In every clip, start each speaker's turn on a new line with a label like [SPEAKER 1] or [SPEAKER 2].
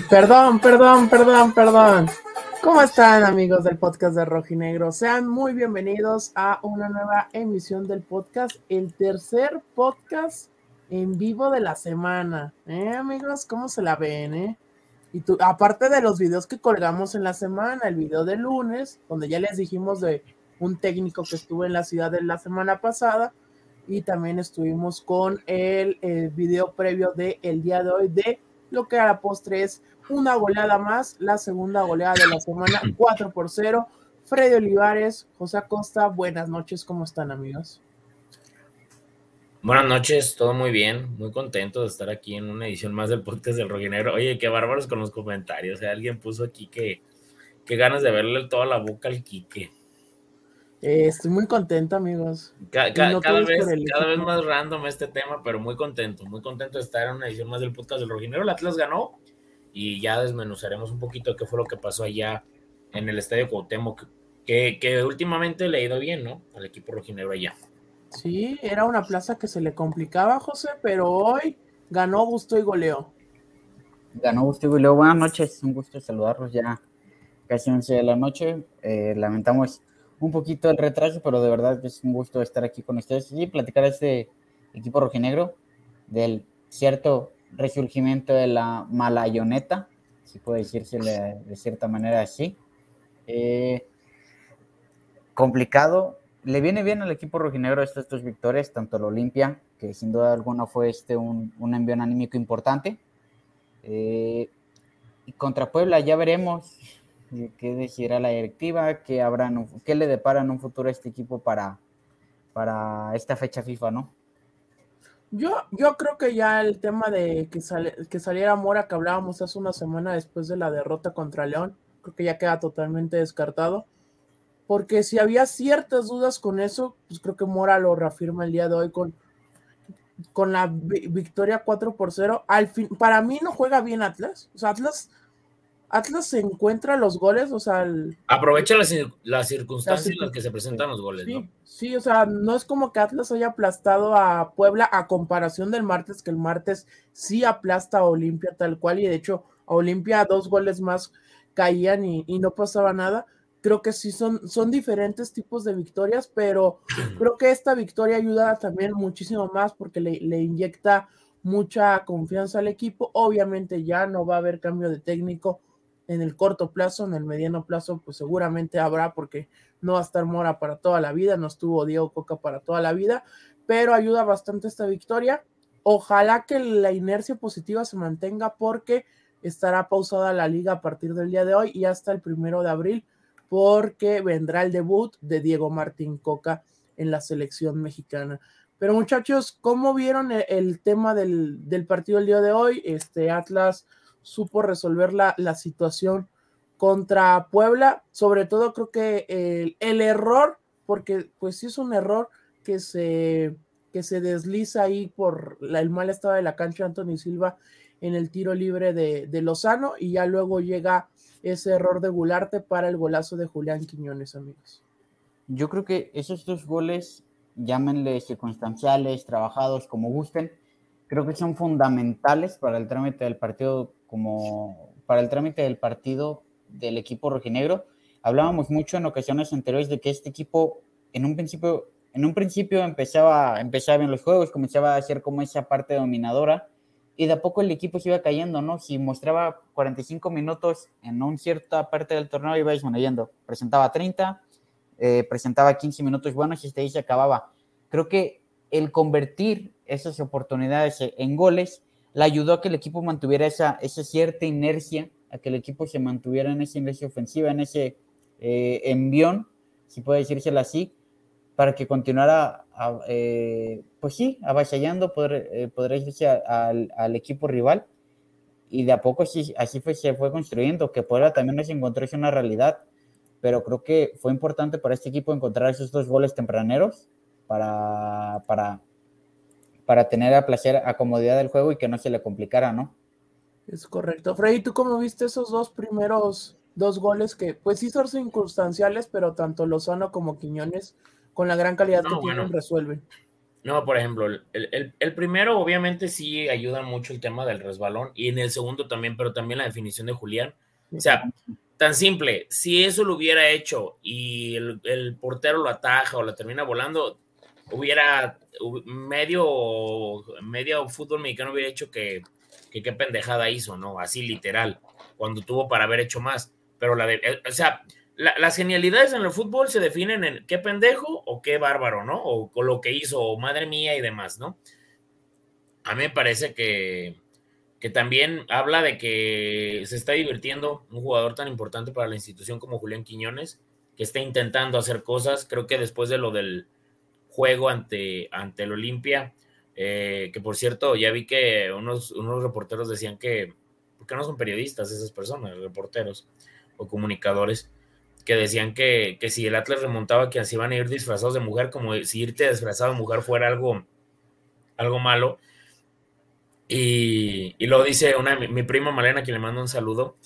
[SPEAKER 1] Perdón, perdón, perdón, perdón. ¿Cómo están amigos del podcast de Rojinegro? Sean muy bienvenidos a una nueva emisión del podcast, el tercer podcast en vivo de la semana. ¿Eh, amigos? ¿Cómo se la ven, eh? Y tú, aparte de los videos que colgamos en la semana, el video de lunes, donde ya les dijimos de un técnico que estuvo en la ciudad de la semana pasada, y también estuvimos con el, el video previo de el día de hoy de lo que a la postre es una goleada más, la segunda goleada de la semana, 4 por 0. Freddy Olivares, José Acosta, buenas noches, ¿cómo están amigos?
[SPEAKER 2] Buenas noches, todo muy bien, muy contento de estar aquí en una edición más del podcast del Roginegro. Oye, qué bárbaros con los comentarios, ¿eh? alguien puso aquí que, que ganas de verle toda la boca al Quique.
[SPEAKER 1] Eh, estoy muy contento, amigos.
[SPEAKER 2] Cada, no cada vez, cada vez más random este tema, pero muy contento, muy contento de estar en una edición más del podcast del Rojinero. El Atlas ganó y ya desmenuzaremos un poquito qué fue lo que pasó allá en el Estadio Cuauhtémoc, que, que últimamente le ha ido bien, ¿no? Al equipo rojinegro allá.
[SPEAKER 1] Sí, era una plaza que se le complicaba, José, pero hoy ganó, gusto y goleó.
[SPEAKER 3] Ganó, gusto y goleó. Buenas noches, un gusto saludarlos ya casi 11 de la noche. Eh, lamentamos un poquito el retraso, pero de verdad es un gusto estar aquí con ustedes y platicar de este equipo rojinegro, del cierto resurgimiento de la malayoneta, si puede decirse de cierta manera así. Eh, complicado. Le viene bien al equipo rojinegro estas dos victorias, tanto el Olimpia, que sin duda alguna fue este un, un envío anímico importante. Eh, y contra Puebla ya veremos qué decidirá la directiva, qué, habrán, qué le depara en un futuro a este equipo para, para esta fecha FIFA, ¿no?
[SPEAKER 1] Yo, yo creo que ya el tema de que, que saliera Mora, que hablábamos hace una semana después de la derrota contra León, creo que ya queda totalmente descartado. Porque si había ciertas dudas con eso, pues creo que Mora lo reafirma el día de hoy con, con la victoria 4 por 0. Al fin, para mí no juega bien Atlas. O sea, Atlas Atlas se encuentra los goles, o sea...
[SPEAKER 2] Aprovecha las, circunstancias en las que se presentan los goles,
[SPEAKER 1] sí, Sí, o sea, no es como que Atlas haya aplastado a Puebla a comparación del martes, que el martes sí aplasta a Olimpia tal cual, y de hecho a Olimpia dos goles más caían y, no pasaba nada. Creo que sí son, son diferentes tipos de victorias, pero creo que esta victoria ayuda también muchísimo más porque le, le inyecta mucha confianza al equipo. Obviamente ya no va a haber cambio de técnico en el corto plazo, en el mediano plazo, pues seguramente habrá porque no va a estar Mora para toda la vida, no estuvo Diego Coca para toda la vida, pero ayuda bastante esta victoria. Ojalá que la inercia positiva se mantenga porque estará pausada la liga a partir del día de hoy y hasta el primero de abril porque vendrá el debut de Diego Martín Coca en la selección mexicana. Pero muchachos, ¿cómo vieron el, tema del, del, partido el día de hoy? Este Atlas supo resolver la, situación contra Puebla. Sobre todo creo que el, error, porque pues sí es un error que se, que se desliza ahí por el mal estado de la cancha Anthony Silva en el tiro libre de, Lozano y ya luego llega ese error de Gularte para el golazo de Julián Quiñones, amigos.
[SPEAKER 3] Yo creo que esos dos goles, llámenle circunstanciales, trabajados, como gusten, creo que son fundamentales para el trámite del partido como para el trámite del partido del equipo rojinegro. Hablábamos mucho en ocasiones anteriores de que este equipo en un principio, en un principio empezaba, empezaba en los juegos, comenzaba a hacer como esa parte dominadora y de a poco el equipo se iba cayendo, ¿no? Si mostraba 45 minutos en una cierta parte del torneo iba disminuyendo. Presentaba 30, eh, presentaba 15 minutos buenos y este ahí se acababa. Creo que el convertir esas oportunidades en goles le ayudó a que el equipo mantuviera esa, esa cierta inercia, a que el equipo se mantuviera en esa inercia ofensiva, en ese eh, envión, si puede decírselo así, para que continuara, eh, pues sí, avasallando, poder, eh, podría decirse al, al, equipo rival. Y de a poco así, así fue, se fue construyendo, que Puebla también no se encontró una realidad, pero creo que fue importante para este equipo encontrar esos dos goles tempraneros para, para para tener a placer, a comodidad del juego y que no se le complicara, ¿no?
[SPEAKER 1] Es correcto. Freddy, ¿tú cómo viste esos dos primeros dos goles que, pues sí son circunstanciales, pero tanto Lozano como Quiñones, con la gran calidad que tienen, resuelven?
[SPEAKER 2] No, por ejemplo, el, primero obviamente sí ayuda mucho el tema del resbalón y en el segundo también, pero también la definición de Julián. O sea, tan simple, si eso lo hubiera hecho y el, portero lo ataja o la termina volando, hubiera medio, medio fútbol mexicano hubiera hecho que, qué pendejada hizo, ¿no? Así literal, cuando tuvo para haber hecho más. Pero la de, eh, o sea, las genialidades en el fútbol se definen en qué pendejo o qué bárbaro, ¿no? O con lo que hizo, o madre mía y demás, ¿no? A mí me parece que, que también habla de que se está divirtiendo un jugador tan importante para la institución como Julián Quiñones, que está intentando hacer cosas. Creo que después de lo del juego ante, ante el Olimpia, eh, que por cierto, ya vi que unos, unos reporteros decían que, porque no son periodistas esas personas, reporteros o comunicadores, que decían que, si el Atlas remontaba, que así iban a ir disfrazados de mujer, como si irte disfrazado de mujer fuera algo, algo malo. Y, y luego dice una, mi, prima Malena, quien le manda un saludo,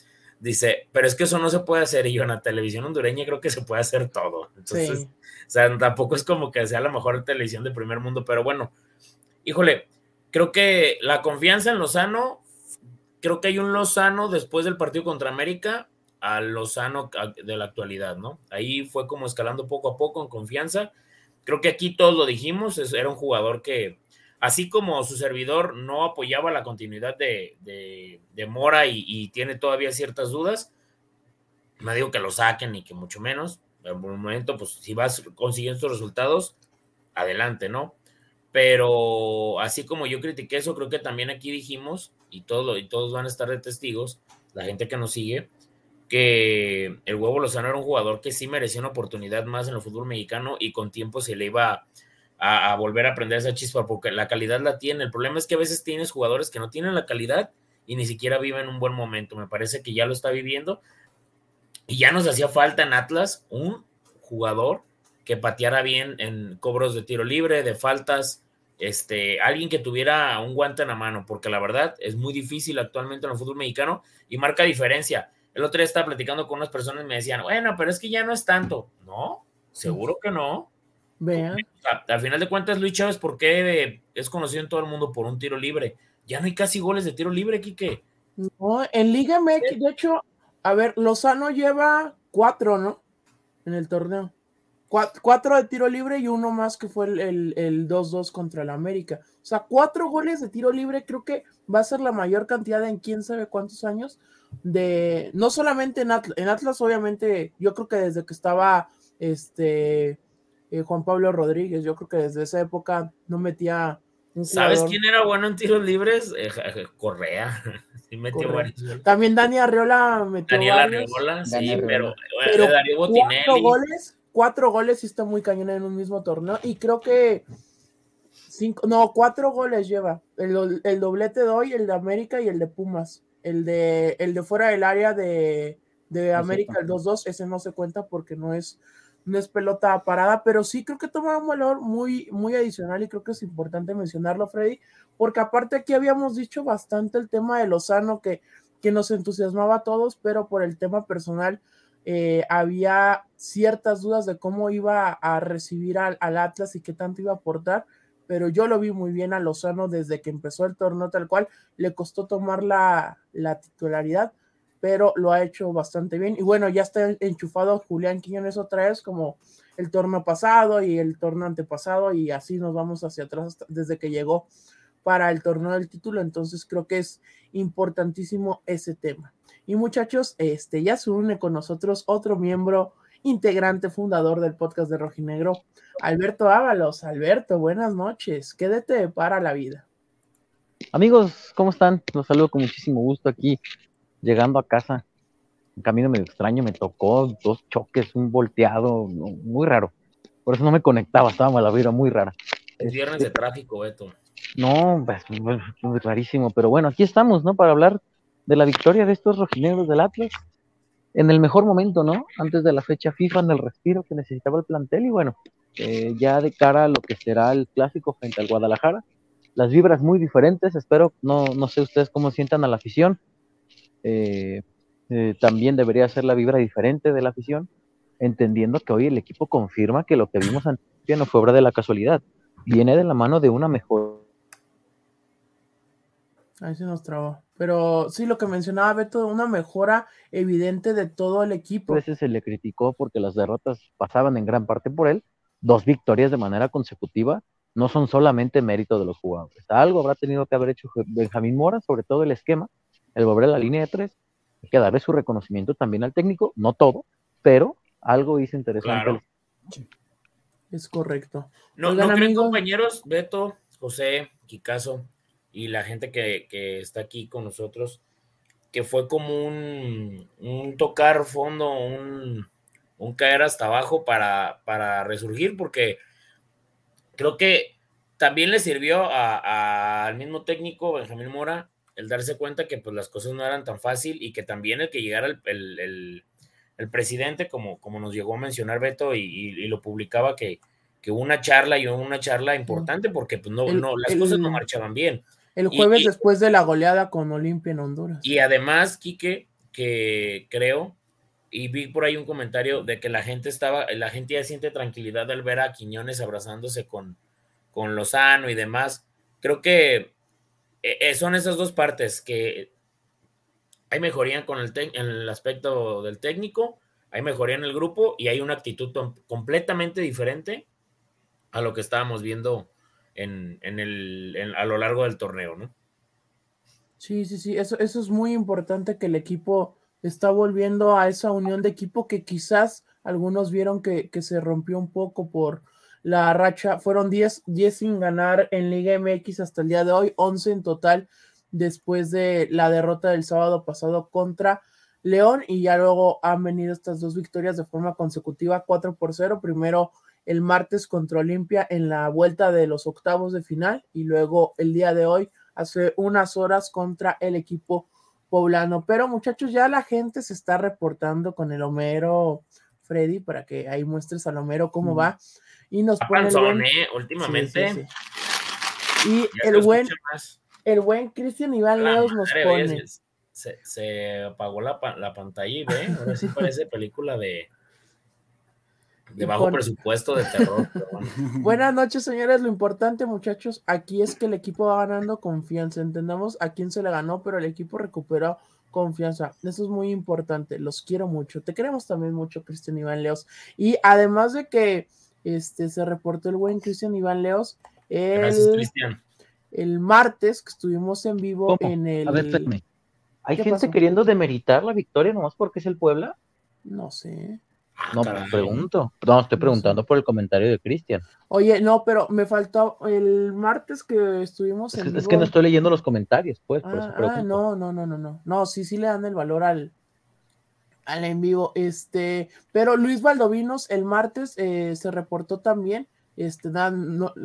[SPEAKER 2] dice, pero es que eso no se puede hacer. Y yo en la televisión hondureña creo que se puede hacer todo. Entonces, o sea, tampoco es como que sea la mejor televisión del primer mundo, pero bueno, híjole, creo que la confianza en Lozano, creo que hay un Lozano después del partido contra América a Lozano de la actualidad, ¿no? Ahí fue como escalando poco a poco en confianza. Creo que aquí todos lo dijimos, era un jugador que, así como su servidor no apoyaba la continuidad de, de, Mora y, tiene todavía ciertas dudas, no digo que lo saquen ni que mucho menos. En un momento, pues si vas consiguiendo estos resultados, adelante, ¿no? Pero así como yo critiqué eso, creo que también aquí dijimos, y, todo, y todos van a estar de testigos, la gente que nos sigue, que el huevo Lozano era un jugador que sí merecía una oportunidad más en el fútbol mexicano y con tiempo se le iba a, volver a aprender esa chispa porque la calidad la tiene. El problema es que a veces tienes jugadores que no tienen la calidad y ni siquiera viven un buen momento. Me parece que ya lo está viviendo y ya nos hacía falta en Atlas un jugador que pateara bien en cobros de tiro libre, de faltas, este, alguien que tuviera un guante en la mano, porque la verdad es muy difícil actualmente en el fútbol mexicano y marca diferencia. El otro día estaba platicando con unas personas y me decían, bueno, pero es que ya no es tanto. No, seguro que no.
[SPEAKER 1] Vean.
[SPEAKER 2] al final de cuentas, Luis Chávez, ¿por qué es conocido en todo el mundo por un tiro libre? Ya no hay casi goles de tiro libre, Quique.
[SPEAKER 1] No, en Liga MX, de hecho, a ver, Lozano lleva cuatro, ¿no? En el torneo. Cuatro, de tiro libre y uno más que fue el 2-2 contra el América. O sea, cuatro goles de tiro libre creo que va a ser la mayor cantidad en quién sabe cuántos años de, no solamente en Atlas, en Atlas obviamente, yo creo que desde que estaba este eh, Juan Pablo Rodríguez, yo creo que desde esa época no metía
[SPEAKER 2] ¿Sabes quién era bueno en tiros libres? Eh, Correa. Sí metió
[SPEAKER 1] También Dani Arriola metió
[SPEAKER 2] Daniel Arriola, sí, pero, pero Darío
[SPEAKER 1] cuatro goles, cuatro goles y está muy cañón en un mismo torneo. Y creo que cinco, no, cuatro goles lleva. El, el doblete de hoy, el de América y el de Pumas. El de, el de fuera del área de, América, el 2-2, ese no se cuenta porque no es, no es pelota parada, pero sí creo que toma un valor muy, muy adicional y creo que es importante mencionarlo, Freddy, porque aparte aquí habíamos dicho bastante el tema de Lozano que, que nos entusiasmaba a todos, pero por el tema personal eh, había ciertas dudas de cómo iba a recibir al, al Atlas y qué tanto iba a aportar pero yo lo vi muy bien a Lozano desde que empezó el torneo tal cual, le costó tomar la, titularidad, pero lo ha hecho bastante bien. Y bueno, ya está enchufado Julián Quiñones otra vez, como el torneo pasado y el torneo antepasado, y así nos vamos hacia atrás desde que llegó para el torneo del título. Entonces creo que es importantísimo ese tema. Y muchachos, este ya se une con nosotros otro miembro integrante fundador del podcast de Rojinegro, Alberto Ábalos. Alberto, buenas noches. Quédate para la vida.
[SPEAKER 4] Amigos, ¿cómo están? Los saludo con muchísimo gusto aquí, llegando a casa. Un camino medio extraño, me tocó dos choques, un volteado, muy raro. Por eso no me conectaba, estaba la vida muy rara.
[SPEAKER 2] Es viernes de tráfico, Beto.
[SPEAKER 4] No, pues, muy rarísimo, pero bueno, aquí estamos, ¿no? Para hablar de la victoria de estos rojinegros del Atlas en el mejor momento, ¿no? Antes de la fecha FIFA, en el respiro que necesitaba el plantel y bueno, eh, ya de cara a lo que será el clásico frente al Guadalajara, las vibras muy diferentes, espero, no, no sé ustedes cómo sientan a la afición, eh, eh, también debería ser la vibra diferente de la afición, entendiendo que hoy el equipo confirma que lo que vimos ante no fue obra de la casualidad. viene de la mano de una mejor.
[SPEAKER 1] Ahí se nos trabó. Pero sí, lo que mencionaba Beto, una mejora evidente de todo el equipo.
[SPEAKER 4] A veces se le criticó porque las derrotas pasaban en gran parte por él. Dos victorias de manera consecutiva no son solamente mérito de los jugadores. Algo habrá tenido que haber hecho Benjamín Mora, sobre todo el esquema, el volver a la línea de tres. Hay que darle su reconocimiento también al técnico, no todo, pero algo hizo interesante.
[SPEAKER 1] Es correcto.
[SPEAKER 2] No, ¿no creen, compañeros, Beto, José, Kikazo y la gente que, está aquí con nosotros, que fue como un, tocar fondo, un, caer hasta abajo para, para resurgir, porque creo que también le sirvió al mismo técnico, Benjamín Mora, el darse cuenta que pues las cosas no eran tan fácil y que también el que llegara el, presidente, como, como nos llegó a mencionar Beto y, lo publicaba, que, que, una charla y una charla importante porque pues no, no las cosas no marchaban bien.
[SPEAKER 1] El jueves después de la goleada con Olimpia en Honduras.
[SPEAKER 2] Y además, Quique, que creo, y vi por ahí un comentario de que la gente estaba, la gente ya siente tranquilidad al ver a Quiñones abrazándose con, con Lozano y demás. Creo que eh, eh, son esas dos partes que hay mejoría con el, en el aspecto del técnico, hay mejoría en el grupo y hay una actitud completamente diferente a lo que estábamos viendo en, el, a lo largo del torneo, ¿no?
[SPEAKER 1] Sí, sí, sí, eso, eso es muy importante que el equipo está volviendo a esa unión de equipo que quizás algunos vieron que, se rompió un poco por la racha. Fueron 10, 10 sin ganar en Liga MX hasta el día de hoy, 11 en total después de la derrota del sábado pasado contra León y ya luego han venido estas dos victorias de forma consecutiva, 4 por 0. Primero el martes contra Olimpia en la vuelta de los octavos de final y luego el día de hoy, hace unas horas, contra el equipo poblano. Pero muchachos, ya la gente se está reportando con el Homero Freddy para que ahí muestres al Homero cómo va. Y nos pone.
[SPEAKER 2] ¿eh? Últimamente.
[SPEAKER 1] Y el buen, el buen Cristian Iván Leos nos pone.
[SPEAKER 2] Se, apagó la, la, pantalla y ve, ahora sí parece película de, de bajo presupuesto de terror.
[SPEAKER 1] Buenas noches, señores. Lo importante, muchachos, aquí es que el equipo va ganando confianza. Entendamos a quién se le ganó, pero el equipo recuperó confianza. Eso es muy importante. Los quiero mucho. Te queremos también mucho, Cristian Iván Leos. Y además de que este, se reportó el buen Cristian Iván Leos, el, el martes que estuvimos en vivo en el.
[SPEAKER 4] A ver, ¿Hay gente queriendo demeritar la victoria nomás porque es el Puebla?
[SPEAKER 1] No sé.
[SPEAKER 4] No, pregunto. No, estoy preguntando por el comentario de Cristian.
[SPEAKER 1] Oye, no, pero me faltó el martes que estuvimos
[SPEAKER 4] en. Es, es que no estoy leyendo los comentarios, pues.
[SPEAKER 1] Ah, ah, no, no, no, no, no. No, sí, sí le dan el valor al, al en vivo. Este, pero Luis Valdovinos el martes eh, se reportó también. Este,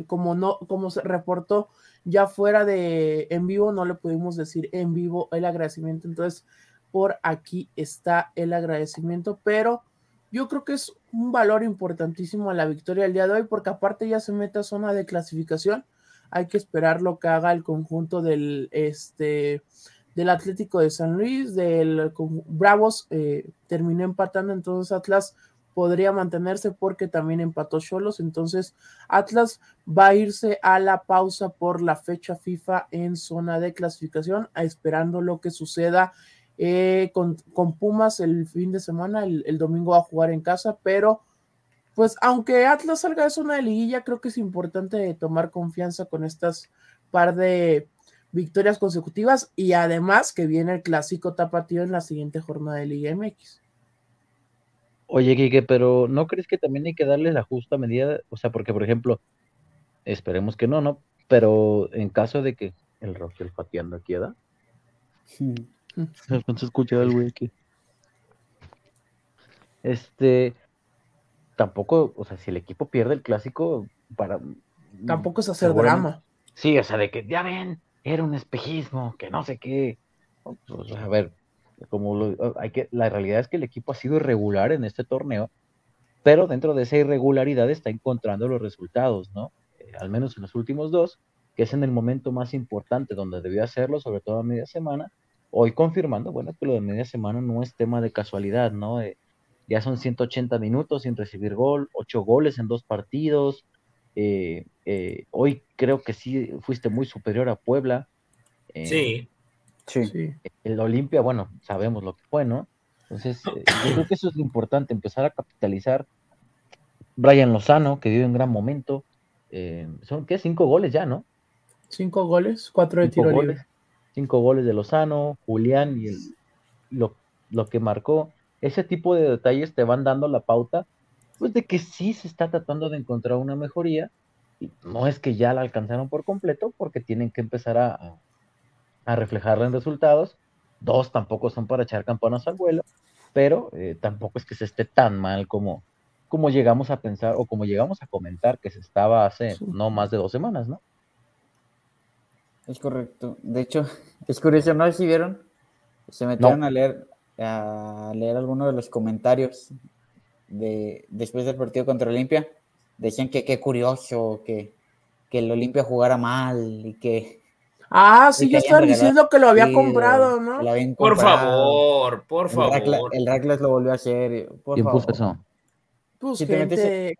[SPEAKER 1] como no, como se reportó ya fuera de en vivo, no le pudimos decir en vivo el agradecimiento. Entonces, por aquí está el agradecimiento, pero yo creo que es un valor importantísimo a la victoria del día de hoy, porque aparte ya se mete a zona de clasificación. Hay que esperar lo que haga el conjunto del, este, del Atlético de San Luis, del Bravos, eh, terminó empatando, entonces Atlas podría mantenerse porque también empató Cholos, entonces Atlas va a irse a la pausa por la fecha FIFA en zona de clasificación, esperando lo que suceda eh, con, Pumas el fin de semana, el, domingo va a jugar en casa, pero pues aunque Atlas salga de zona de liguilla, creo que es importante tomar confianza con estas par de victorias consecutivas y además que viene el clásico tapatío en la siguiente jornada de Liga MX.
[SPEAKER 4] Oye, Kike, pero ¿no crees que también hay que darle la justa medida? O sea, porque, por ejemplo, esperemos que no, ¿no? Pero en caso de que el Roger pateando queda, sí. No se escucha el güey aquí. Este, tampoco, o sea, si el equipo pierde el clásico, para.
[SPEAKER 1] Tampoco es hacer drama.
[SPEAKER 4] Sí, o sea, de que ya ven, era un espejismo, que no sé qué. Pues, a ver, como lo, hay que, la realidad es que el equipo ha sido irregular en este torneo, pero dentro de esa irregularidad está encontrando los resultados, ¿no? Eh, al menos en los últimos dos, que es en el momento más importante donde debió hacerlo, sobre todo a media semana, hoy confirmando, bueno, que lo de media semana no es tema de casualidad, ¿no? ya son 180 minutos sin recibir gol, 8 goles en dos partidos, eh, eh, hoy creo que sí fuiste muy superior a Puebla.
[SPEAKER 2] Eh, sí.
[SPEAKER 1] Sí.
[SPEAKER 4] El Olimpia, bueno, sabemos lo que fue, ¿no? Entonces, yo creo que eso es lo importante, empezar a capitalizar. Brian Lozano, que dio un gran momento. son, ¿qué? Cinco goles ya, ¿no?
[SPEAKER 1] Cinco goles, cuatro de tiro libre.
[SPEAKER 4] Cinco goles de Lozano, Julián y el, lo, lo que marcó. Ese tipo de detalles te van dando la pauta pues de que sí se está tratando de encontrar una mejoría. Y no es que ya la alcanzaron por completo, porque tienen que empezar a, a reflejarla en resultados. Dos tampoco son para echar campanas al vuelo, pero eh, tampoco es que se esté tan mal como, como llegamos a pensar o como llegamos a comentar que se estaba hace no más de dos semanas, ¿no?
[SPEAKER 3] Es correcto. De hecho, es curioso, ¿no? Si vieron, se metieron a leer a leer algunos de los comentarios de, después del partido contra Olimpia, decían que qué curioso que, que el Olimpia jugara mal y que...
[SPEAKER 1] Ah, sí, ya estaban diciendo que lo había comprado, ¿no?
[SPEAKER 2] Por favor, por favor.
[SPEAKER 3] El Raclas lo volvió a hacer. Por
[SPEAKER 4] ¿Quién puso eso?
[SPEAKER 1] Pues si te metes,
[SPEAKER 3] ¿eh?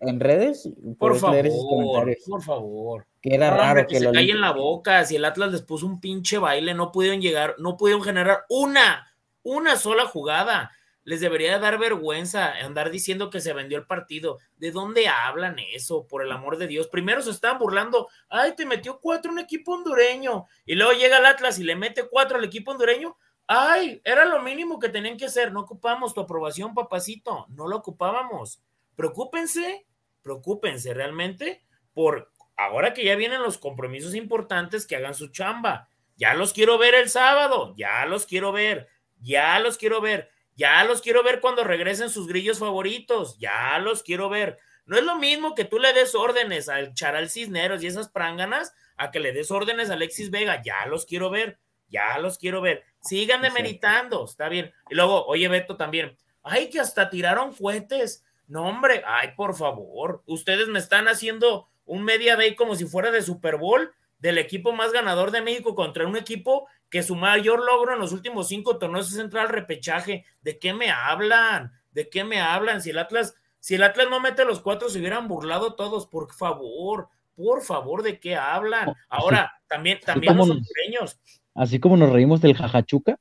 [SPEAKER 3] en, redes,
[SPEAKER 2] por favor, por favor.
[SPEAKER 3] Que era raro
[SPEAKER 2] que, se cae en la boca. Si el Atlas les puso un pinche baile, no pudieron llegar, no pudieron generar una, una sola jugada les debería dar vergüenza andar diciendo que se vendió el partido. ¿De dónde hablan eso? Por el amor de Dios. Primero se estaban burlando. Ay, te metió cuatro un equipo hondureño. Y luego llega el Atlas y le mete cuatro al equipo hondureño. Ay, era lo mínimo que tenían que hacer. No ocupamos tu aprobación, papacito. No lo ocupábamos. Preocúpense, preocúpense realmente por ahora que ya vienen los compromisos importantes que hagan su chamba. Ya los quiero ver el sábado. Ya los quiero ver. Ya los quiero ver ya los quiero ver cuando regresen sus grillos favoritos. Ya los quiero ver. No es lo mismo que tú le des órdenes al Charal Cisneros y esas pránganas a que le des órdenes a Alexis Vega. Ya los quiero ver. Ya los quiero ver. Sigan demeritando. Está bien. Y luego, oye, Beto también. Ay, que hasta tiraron cohetes. No, hombre. Ay, por favor. Ustedes me están haciendo un media day como si fuera de Super Bowl del equipo más ganador de México contra un equipo que su mayor logro en los últimos cinco torneos es entrar al repechaje. ¿De qué me hablan? ¿De qué me hablan? Si el Atlas, si el Atlas no mete los cuatro, se hubieran burlado todos, por favor, por favor, ¿de qué hablan? Ahora, también, también los hondureños.
[SPEAKER 4] Así como nos reímos del jajachuca.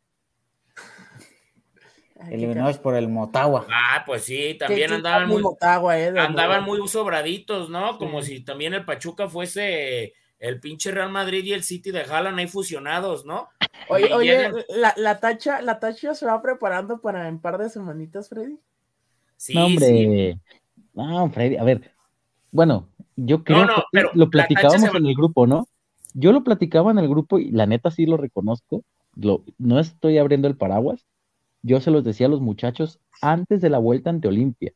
[SPEAKER 3] Eliminados por el Motagua.
[SPEAKER 2] Ah, pues sí, también andaban muy, Motagua, eh, andaban muy sobraditos, ¿no? Como si también el Pachuca fuese el pinche Real Madrid y el City de Haaland ahí fusionados, ¿no?
[SPEAKER 1] Oye, oye la, tacha, la tacha se va preparando para en par de semanitas, Freddy.
[SPEAKER 4] Sí, no, hombre. No, Freddy, a ver. Bueno, yo creo que lo platicábamos en el grupo, ¿no? Yo lo platicaba en el grupo y la neta sí lo reconozco. Lo, no estoy abriendo el paraguas. Yo se los decía a los muchachos antes de la vuelta ante Olimpia.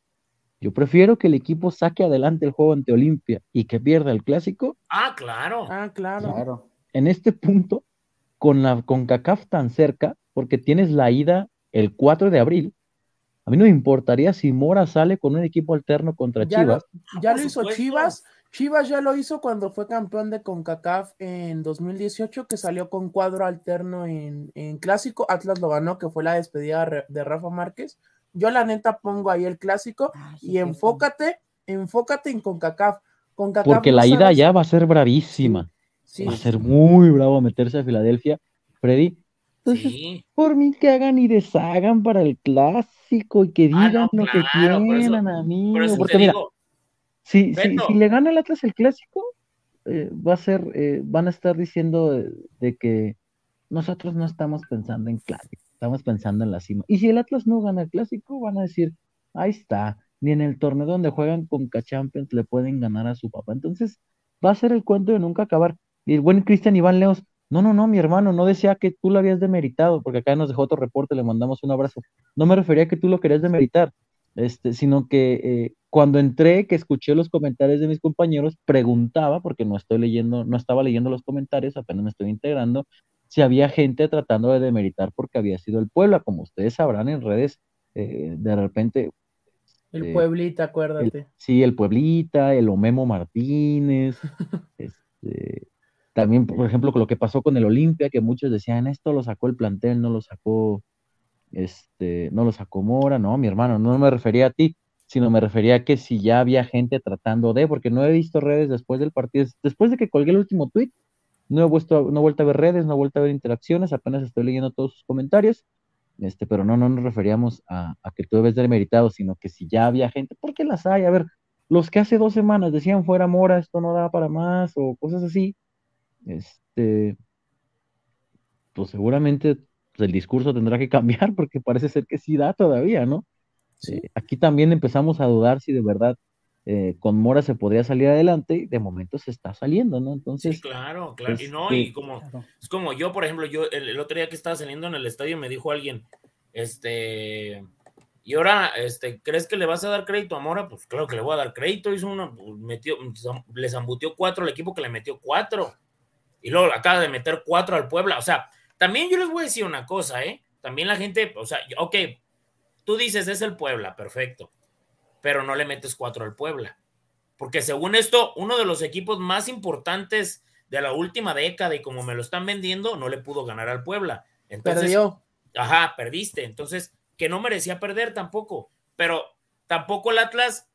[SPEAKER 4] Yo prefiero que el equipo saque adelante el juego ante Olimpia y que pierda el clásico.
[SPEAKER 2] Ah, claro.
[SPEAKER 1] Ah, claro.
[SPEAKER 4] En este punto, con la con CACAF tan cerca, porque tienes la ida el 4 de abril, a mí no me importaría si Mora sale con un equipo alterno contra Chivas.
[SPEAKER 1] ya lo hizo Chivas. Chivas ya lo hizo cuando fue campeón de CONCACAF en 2018, que salió con cuadro alterno en, en clásico. Atlas lo ganó, que fue la despedida de Rafa Márquez. Yo la neta pongo ahí el clásico y enfócate, enfócate en CONCACAF.
[SPEAKER 4] Porque la ida ya va a ser bravísima. Va a ser muy bravo meterse a Filadelfia. Freddy, por mí que hagan y deshagan para el clásico y que ah, digan lo que quieran, amigo. Porque mira, si, si, le gana el Atlas el clásico, eh, va a ser, eh, van a estar diciendo de que nosotros no estamos pensando en clásico. Estamos pensando en la cima. Y si el Atlas no gana el clásico, van a decir, ahí está, ni en el torneo donde juegan con Champions le pueden ganar a su papá. Entonces, va a ser el cuento de nunca acabar. Y el buen Cristian Iván Leos, no, no, no, mi hermano, no decía que tú lo habías demeritado, porque acá nos dejó otro reporte, le mandamos un abrazo. No me refería a que tú lo querías demeritar, este, sino que eh, cuando entré, que escuché los comentarios de mis compañeros, preguntaba, porque no estoy leyendo, no estaba leyendo los comentarios, apenas me estoy integrando, si había gente tratando de demeritar porque había sido el Puebla, como ustedes sabrán en redes, eh, de repente...
[SPEAKER 1] El eh, Pueblita, acuérdate.
[SPEAKER 4] sí, el Pueblita, el Omemo Martínez, este, también, por ejemplo, con lo que pasó con el Olimpia, que muchos decían, esto lo sacó el plantel, no lo sacó, este, no lo sacó Mora, no, mi hermano, no me refería a ti. sino me refería a que si ya había gente tratando de, porque no he visto redes después del partido, después de que colgué el último tweet, no he, vuelto, no he vuelto a ver redes, no he vuelto a ver interacciones, apenas estoy leyendo todos sus comentarios, este, pero no, no nos referíamos a, que tú debes de meritado, sino que si ya había gente, porque las hay, a ver, los que hace dos semanas decían fuera Mora, esto no da para más, o cosas así, este, pues seguramente el discurso tendrá que cambiar, porque parece ser que sí da todavía, ¿no? Eh, aquí también empezamos a dudar si de verdad eh, con Mora se podría salir adelante y de momento se está saliendo, ¿no? Entonces.
[SPEAKER 2] Sí, claro, claro. y no, y este, como, es como yo, por ejemplo, yo el, otro día que estaba saliendo en el estadio me dijo alguien, este, y ahora, este, ¿crees que le vas a dar crédito a Mora? Pues claro que le voy a dar crédito, hizo uno, pues, metió, les zambutió cuatro al equipo que le metió cuatro. Y luego acaba de meter cuatro al Puebla. O sea, también yo les voy a decir una cosa, ¿eh? También la gente, o sea, ok, Tú dices, es el Puebla, perfecto, pero no le metes cuatro al Puebla. Porque según esto, uno de los equipos más importantes de la última década y como me lo están vendiendo, no le pudo ganar al Puebla. Entonces,
[SPEAKER 1] Perdió.
[SPEAKER 2] Ajá, perdiste. Entonces, que no merecía perder tampoco. Pero tampoco el Atlas,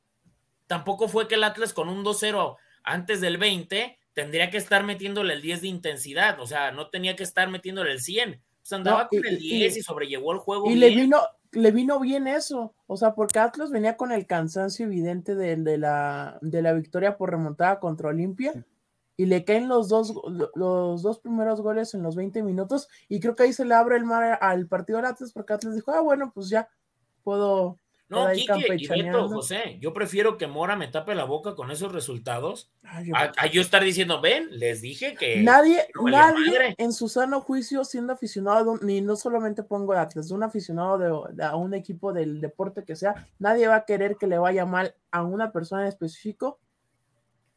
[SPEAKER 2] tampoco fue que el Atlas con un 2-0 antes del 20 tendría que estar metiéndole el 10 de intensidad. O sea, no tenía que estar metiéndole el 100. O sea, andaba con el 10 y, sobrellevó el juego.
[SPEAKER 1] Y le vino, le vino bien eso, o sea, porque Atlas venía con el cansancio evidente de, la, de la victoria por remontada contra Olimpia. Y le caen los dos, los dos primeros goles en los 20 minutos. Y creo que ahí se le abre el mar al partido de Atlas, porque Atlas dijo, ah, bueno, pues ya puedo,
[SPEAKER 2] no, Quique y Beto, José, yo prefiero que Mora me tape la boca con esos resultados a, yo estar diciendo, ven, les dije que.
[SPEAKER 1] Nadie, nadie en su sano juicio, siendo aficionado, ni no solamente pongo Atlas, de un aficionado de, a un equipo del deporte que sea, nadie va a querer que le vaya mal a una persona en específico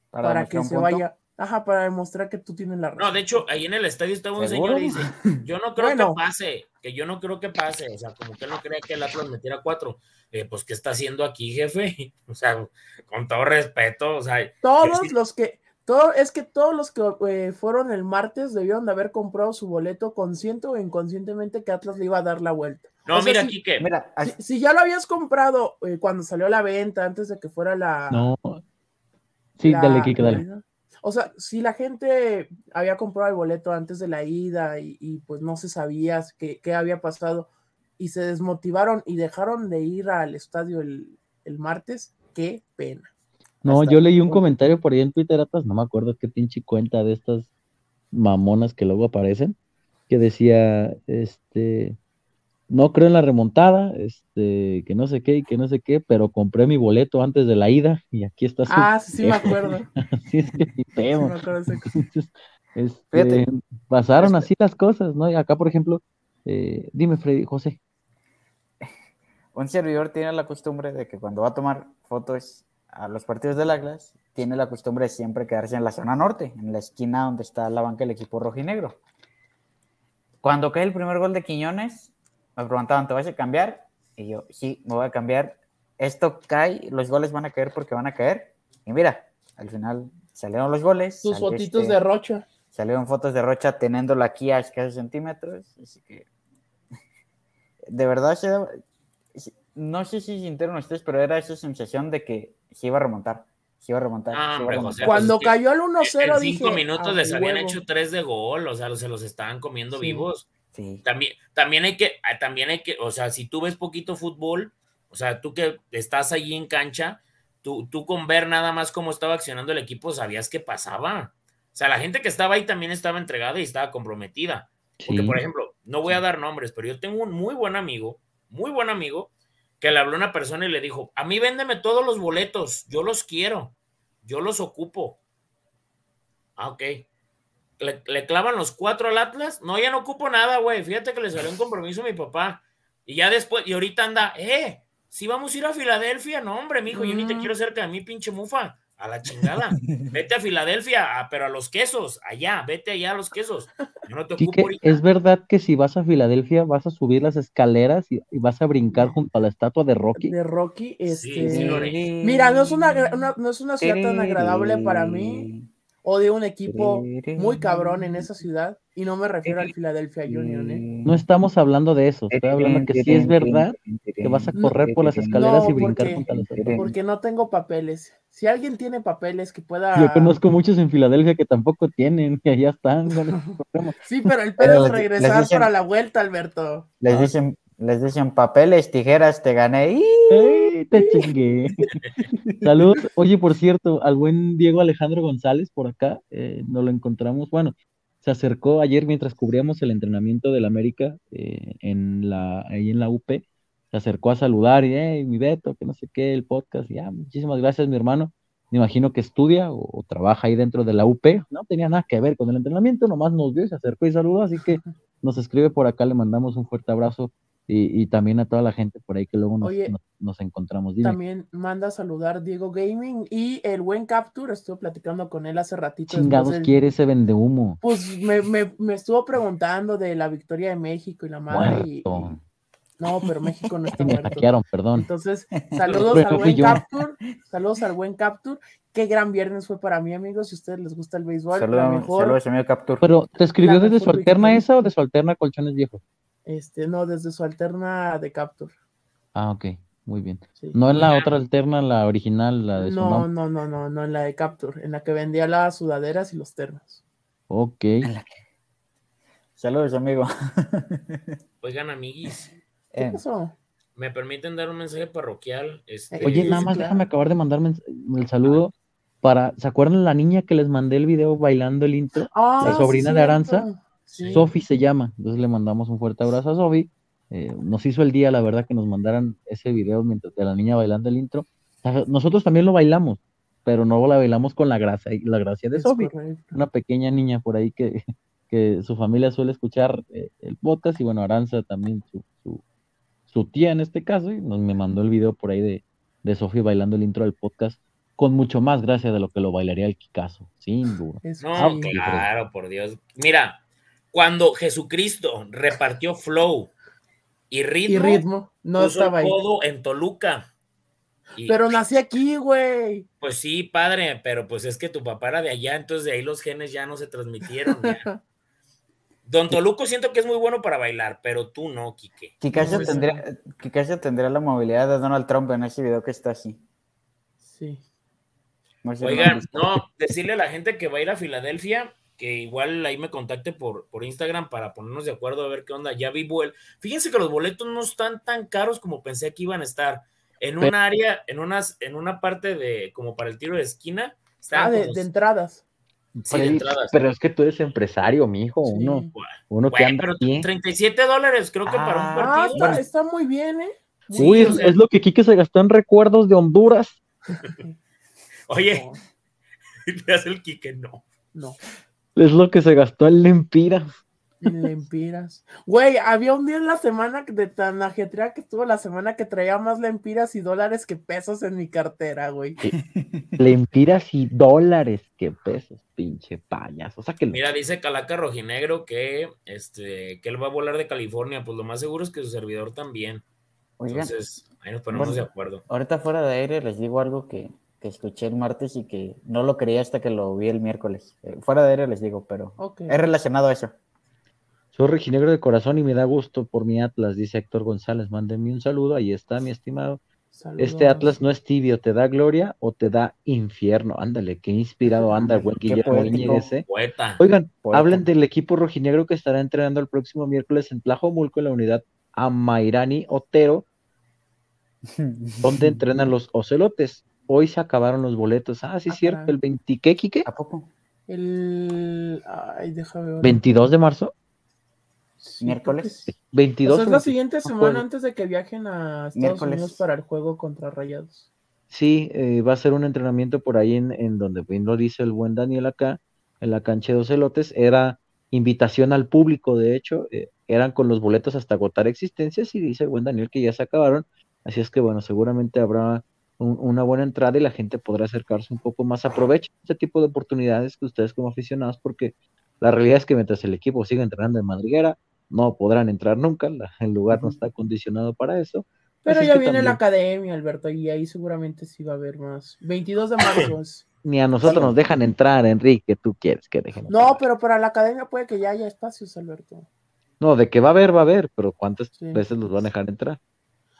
[SPEAKER 1] para que se vaya Ajá, para demostrar que tú tienes la razón.
[SPEAKER 2] No, de hecho, ahí en el estadio estaba un señor y dice, yo no creo que pase, que yo no creo que pase, o sea, como que él no cree que el Atlas metiera cuatro. Eh, pues, ¿qué está haciendo aquí, jefe? O sea, con todo respeto, o sea.
[SPEAKER 1] Todos los que, todo, es que todos los que eh, fueron el martes debieron de haber comprado su boleto consciente o inconscientemente que Atlas le iba a dar la vuelta.
[SPEAKER 2] No, mira, aquí que.
[SPEAKER 1] Mira, si, ya lo habías comprado eh, cuando salió a la venta, antes de que fuera la.
[SPEAKER 4] No. Sí, dale, Kike, dale.
[SPEAKER 1] O sea, si la gente había comprado el boleto antes de la ida y, pues no se sabía qué, había pasado y se desmotivaron y dejaron de ir al estadio el, martes, qué pena.
[SPEAKER 4] No, yo leí un comentario por ahí en Twitter, atrás, no me acuerdo qué pinche cuenta de estas mamonas que luego aparecen, que decía, este, no creo en la remontada, este, que no sé qué y que no sé qué, pero compré mi boleto antes de la ida y aquí está.
[SPEAKER 1] Ah, sí, sí me acuerdo.
[SPEAKER 4] así es que feo. este, pasaron así las cosas, ¿no? Y acá, por ejemplo, eh, dime, Freddy, José.
[SPEAKER 3] Un servidor tiene la costumbre de que cuando va a tomar fotos a los partidos del Atlas, tiene la costumbre de siempre quedarse en la zona norte, en la esquina donde está la banca del equipo rojinegro. Cuando cae el primer gol de Quiñones, me preguntaban, ¿te vas a cambiar? Y yo, sí, me voy a cambiar. Esto cae, los goles van a caer porque van a caer. Y mira, al final salieron los goles.
[SPEAKER 1] Tus fotitos este, de Rocha.
[SPEAKER 3] Salieron fotos de Rocha teniéndola aquí a escasos centímetros. Así que, de verdad, no sé si sintieron ustedes, pero era esa sensación de que se iba a remontar. Se iba a remontar.
[SPEAKER 2] Ah,
[SPEAKER 1] Cuando cayó el 1-0,
[SPEAKER 2] en cinco minutos les habían hecho tres de gol, o sea, se los estaban comiendo vivos. También, también hay que, ah, también hay que, o sea, si tú ves poquito fútbol, o sea, tú que estás allí en cancha, tú, tú con ver nada más cómo estaba accionando el equipo, sabías qué pasaba. O sea, la gente que estaba ahí también estaba entregada y estaba comprometida. Porque, por ejemplo, no voy a dar nombres, pero yo tengo un muy buen amigo, muy buen amigo, que le habló a una persona y le dijo, a mí véndeme todos los boletos, yo los quiero, yo los ocupo. Ah, ok le, clavan los cuatro al Atlas. No, ya no ocupo nada, güey. Fíjate que le salió un compromiso a mi papá. Y ya después, y ahorita anda, eh, si vamos a ir a Filadelfia, no, hombre, mijo, yo ni te mm. quiero cerca de mí, pinche mufa. A la chingada. vete a Filadelfia, pero a los quesos, allá, vete allá a los quesos. Yo no te ocupo
[SPEAKER 4] Es verdad que si vas a Filadelfia vas a subir las escaleras y, vas a brincar junto a la estatua de Rocky.
[SPEAKER 1] De Rocky, este. Mira, no es una, no es una ciudad tan agradable para mí o de un equipo muy cabrón en esa ciudad, y no me refiero al Philadelphia Union. ¿eh?
[SPEAKER 4] No estamos hablando de eso, estoy hablando que sí es verdad que vas a correr por las escaleras y brincar contra los
[SPEAKER 1] Porque no tengo papeles. Si alguien tiene papeles que pueda.
[SPEAKER 4] Yo conozco muchos en Filadelfia que tampoco tienen, que allá están.
[SPEAKER 1] sí, pero el pedo es regresar para la vuelta, Alberto.
[SPEAKER 3] Les dicen, les dicen papeles, tijeras, te gané.
[SPEAKER 4] te chingué. Salud. Oye, por cierto, al buen Diego Alejandro González por acá, eh, nos lo encontramos. Bueno, se acercó ayer mientras cubríamos el entrenamiento del América eh, en la, ahí en la UP. Se acercó a saludar y, hey, mi Beto, que no sé qué, el podcast. Ya, muchísimas gracias, mi hermano. Me imagino que estudia o, trabaja ahí dentro de la UP. No tenía nada que ver con el entrenamiento, nomás nos vio y se acercó y saludó. Así que nos escribe por acá, le mandamos un fuerte abrazo y, también a toda la gente por ahí que luego nos, encontramos.
[SPEAKER 1] También manda a saludar Diego Gaming y el buen Capture, estuve platicando con él hace ratito.
[SPEAKER 4] Chingados quiere ese vende humo.
[SPEAKER 1] Pues me, estuvo preguntando de la victoria de México y la madre. no, pero México no está
[SPEAKER 4] me Hackearon, perdón.
[SPEAKER 1] Entonces, saludos al buen Capture, saludos al buen Capture. Qué gran viernes fue para mí, amigos. Si a ustedes les gusta el béisbol,
[SPEAKER 3] saludos, mejor. Saludos, señor Capture.
[SPEAKER 4] Pero, ¿te escribió desde su alterna esa o de su alterna colchones viejos?
[SPEAKER 1] Este, no, desde su alterna de Capture.
[SPEAKER 4] Ah, ok, muy bien. No en la otra alterna, la original, la de
[SPEAKER 1] su No, no, no, no, no, en la de Capture, en la que vendía las sudaderas y los ternos.
[SPEAKER 4] Ok.
[SPEAKER 3] Saludos, amigo.
[SPEAKER 2] Oigan, amiguis.
[SPEAKER 1] ¿Qué eh. pasó?
[SPEAKER 2] ¿Me permiten dar un mensaje parroquial? Este...
[SPEAKER 4] Oye, nada más déjame acabar de mandarme el saludo para, ¿se acuerdan la niña que les mandé el video bailando el intro?
[SPEAKER 1] Ah,
[SPEAKER 4] la sobrina de Aranza. Sofi se llama, entonces le mandamos un fuerte abrazo a Sofi. Eh, nos hizo el día, la verdad, que nos mandaran ese video mientras de la niña bailando el intro. Nosotros también lo bailamos, pero no la bailamos con la gracia, la gracia de Sofi, una pequeña niña por ahí que, que su familia suele escuchar eh, el podcast y bueno, Aranza también, su, su, tía en este caso, y nos me mandó el video por ahí de, de Sofi bailando el intro del podcast con mucho más gracia de lo que lo bailaría el Kikazo, sin duda.
[SPEAKER 2] No, claro, por Dios. Mira, cuando Jesucristo repartió flow y ritmo,
[SPEAKER 1] y ritmo no estaba ahí.
[SPEAKER 2] todo en Toluca.
[SPEAKER 1] pero nací aquí, güey.
[SPEAKER 2] Pues sí, padre, pero pues es que tu papá era de allá, entonces de ahí los genes ya no se transmitieron. Don Toluco siento que es muy bueno para bailar, pero tú no, Quique.
[SPEAKER 3] Kikazo tendría, tendría la movilidad de Donald Trump en ese video que está así.
[SPEAKER 1] Sí.
[SPEAKER 2] Oigan, no, decirle a la gente que va a ir a Filadelfia que igual ahí me contacte por, por Instagram para ponernos de acuerdo a ver qué onda. Ya vi el. Fíjense que los boletos no están tan caros como pensé que iban a estar. En un área, en unas, en una parte de, como para el tiro de esquina.
[SPEAKER 1] Ah, de, entradas.
[SPEAKER 2] Sí, de entradas.
[SPEAKER 4] Pero es que tú eres empresario, mijo, uno, uno que anda
[SPEAKER 2] pero 37 dólares, creo que para un
[SPEAKER 1] ah, partido. está, muy bien, ¿eh?
[SPEAKER 4] Uy, es, lo que Kike se gastó en recuerdos de Honduras.
[SPEAKER 2] Oye, le hace el Kike, no.
[SPEAKER 1] No.
[SPEAKER 4] Es lo que se gastó en Lempiras.
[SPEAKER 1] En Lempiras. Güey, había un día en la semana de tan ajetreada que estuvo la semana que traía más lempiras y dólares que pesos en mi cartera, güey.
[SPEAKER 4] lempiras y dólares que pesos, pinche pañas. O sea que.
[SPEAKER 2] Mira, dice Calaca Rojinegro que este que él va a volar de California. Pues lo más seguro es que su servidor también. Entonces, ahí nos ponemos de acuerdo.
[SPEAKER 3] Ahorita fuera de aire les digo algo que escuché el martes y que no lo creía hasta que lo vi el miércoles. Eh, fuera de aire les digo, pero es relacionado a eso.
[SPEAKER 4] Soy reginegro de corazón y me da gusto por mi Atlas, dice Héctor González. Mándenme un saludo, ahí está, mi estimado. Este Atlas no es tibio, ¿te da gloria o te da infierno? Ándale, qué inspirado anda buen Guillermo ¿eh? Oigan, hablen del equipo rojinegro que estará entrenando el próximo miércoles en Tlajomulco en la unidad Amairani Otero, donde entrenan los ocelotes hoy se acabaron los boletos. Ah, sí, es ah, cierto, el 20, ¿qué, Quique?
[SPEAKER 3] ¿A poco?
[SPEAKER 1] El, ay, déjame ver.
[SPEAKER 4] 22 de marzo.
[SPEAKER 3] miércoles.
[SPEAKER 4] 22.
[SPEAKER 1] es la siguiente semana antes de que viajen a Estados Unidos para el juego contra Rayados.
[SPEAKER 4] Sí, eh, va a ser un entrenamiento por ahí en, donde bien lo dice el buen Daniel acá, en la cancha de Ocelotes. Era invitación al público, de hecho, eh, eran con los boletos hasta agotar existencias y dice el buen Daniel que ya se acabaron. Así es que bueno, seguramente habrá una buena entrada y la gente podrá acercarse un poco más. Aprovechen este tipo de oportunidades que ustedes como aficionados, porque la realidad es que mientras el equipo siga entrenando en madriguera, no podrán entrar nunca, el lugar no está condicionado para eso.
[SPEAKER 1] Pero ya viene la academia, Alberto, y ahí seguramente sí va a haber más. 22 de marzo es.
[SPEAKER 4] Ni a nosotros nos dejan entrar, Enrique, tú quieres que dejen.
[SPEAKER 1] No, pero para la academia puede que ya haya espacios, Alberto.
[SPEAKER 4] No, de que va a haber, va a haber, pero ¿cuántas veces los van a dejar entrar?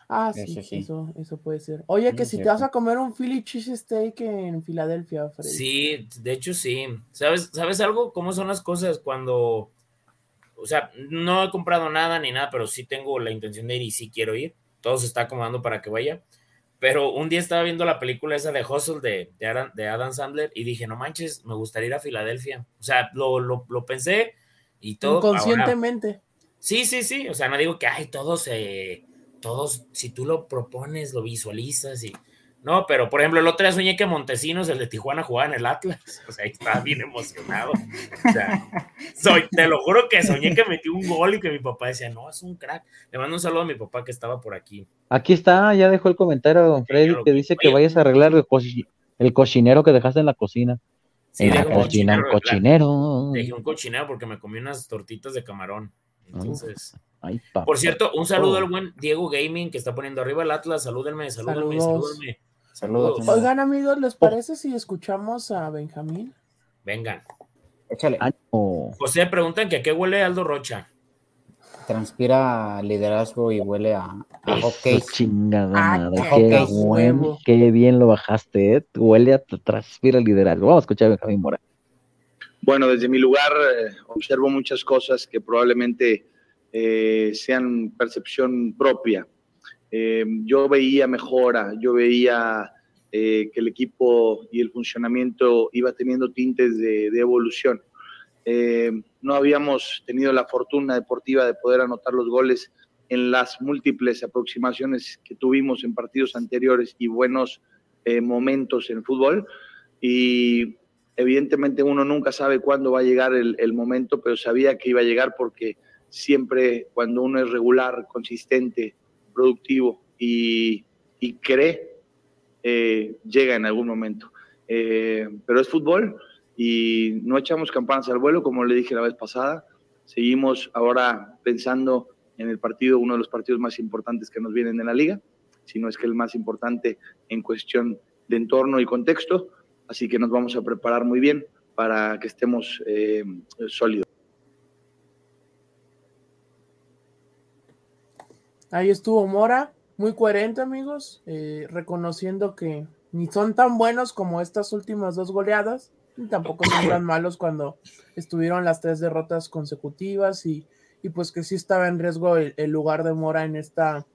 [SPEAKER 1] Ah, sí, Eso, eso, puede ser. Oye, que si te vas a comer un Philly cheese steak en Filadelfia,
[SPEAKER 2] Freddy. Sí, de hecho sí. ¿Sabes, ¿Sabes algo? ¿Cómo son las cosas cuando... O sea, no he comprado nada ni nada, pero sí tengo la intención de ir y sí quiero ir. Todo se está acomodando para que vaya. Pero un día estaba viendo la película esa de Hustle de, de, Adam, de Adam Sandler y dije, no manches, me gustaría ir a Filadelfia. O sea, lo, lo, lo pensé y todo.
[SPEAKER 1] Inconscientemente.
[SPEAKER 2] sí, sí, sí. O sea, no digo que, ay, todos se todos, si tú lo propones, lo visualizas y... No, pero por ejemplo, el otro día soñé que Montesinos, el de Tijuana, jugaba en el Atlas. O sea, ahí estaba bien emocionado. O sea, soy, te lo juro que soñé que metió un gol y que mi papá decía, no, es un crack. Le mando un saludo a mi papá que estaba por aquí.
[SPEAKER 4] Aquí está, ya dejó el comentario, don Freddy, que dice que vayas a arreglar el, cochinero que dejaste en la cocina.
[SPEAKER 2] Sí, en la cocina, un cochinero. Dejé un cochinero porque me comí unas tortitas de camarón. Entonces, por cierto, un saludo al buen Diego Gaming que está poniendo arriba el Atlas. Salúdenme, salúdenme, salúdenme.
[SPEAKER 1] Saludos. Oigan, amigos, ¿les parece si escuchamos a Benjamín?
[SPEAKER 2] Vengan.
[SPEAKER 3] Échale.
[SPEAKER 2] José, preguntan que a qué huele Aldo Rocha.
[SPEAKER 3] Transpira liderazgo y huele a, a hockey.
[SPEAKER 4] Chingada ah, Qué, qué, bien lo bajaste, ¿eh? Huele a transpira liderazgo. Vamos a escuchar a Benjamín Mora.
[SPEAKER 5] Bueno, desde mi lugar eh, observo muchas cosas que probablemente eh, sean percepción propia. Eh, yo veía mejora, yo veía que el equipo y el funcionamiento iba teniendo tintes de, evolución. no habíamos tenido la fortuna deportiva de poder anotar los goles en las múltiples aproximaciones que tuvimos en partidos anteriores y buenos momentos en fútbol. Y Evidentemente uno nunca sabe cuándo va a llegar el, momento, pero sabía que iba a llegar porque siempre cuando uno es regular, consistente, productivo y, cree, eh, llega en algún momento. Eh, pero es fútbol y no echamos campanas al vuelo, como le dije la vez pasada. Seguimos ahora pensando en el partido, uno de los partidos más importantes que nos vienen en la liga, si no es que el más importante en cuestión de entorno y contexto así que nos vamos a preparar muy bien para que estemos eh, sólidos.
[SPEAKER 1] Ahí estuvo Mora, muy coherente amigos, eh, reconociendo que ni son tan buenos como estas últimas dos goleadas, ni tampoco son tan malos cuando estuvieron las tres derrotas consecutivas y, pues que sí estaba en riesgo el, el, lugar de Mora en esta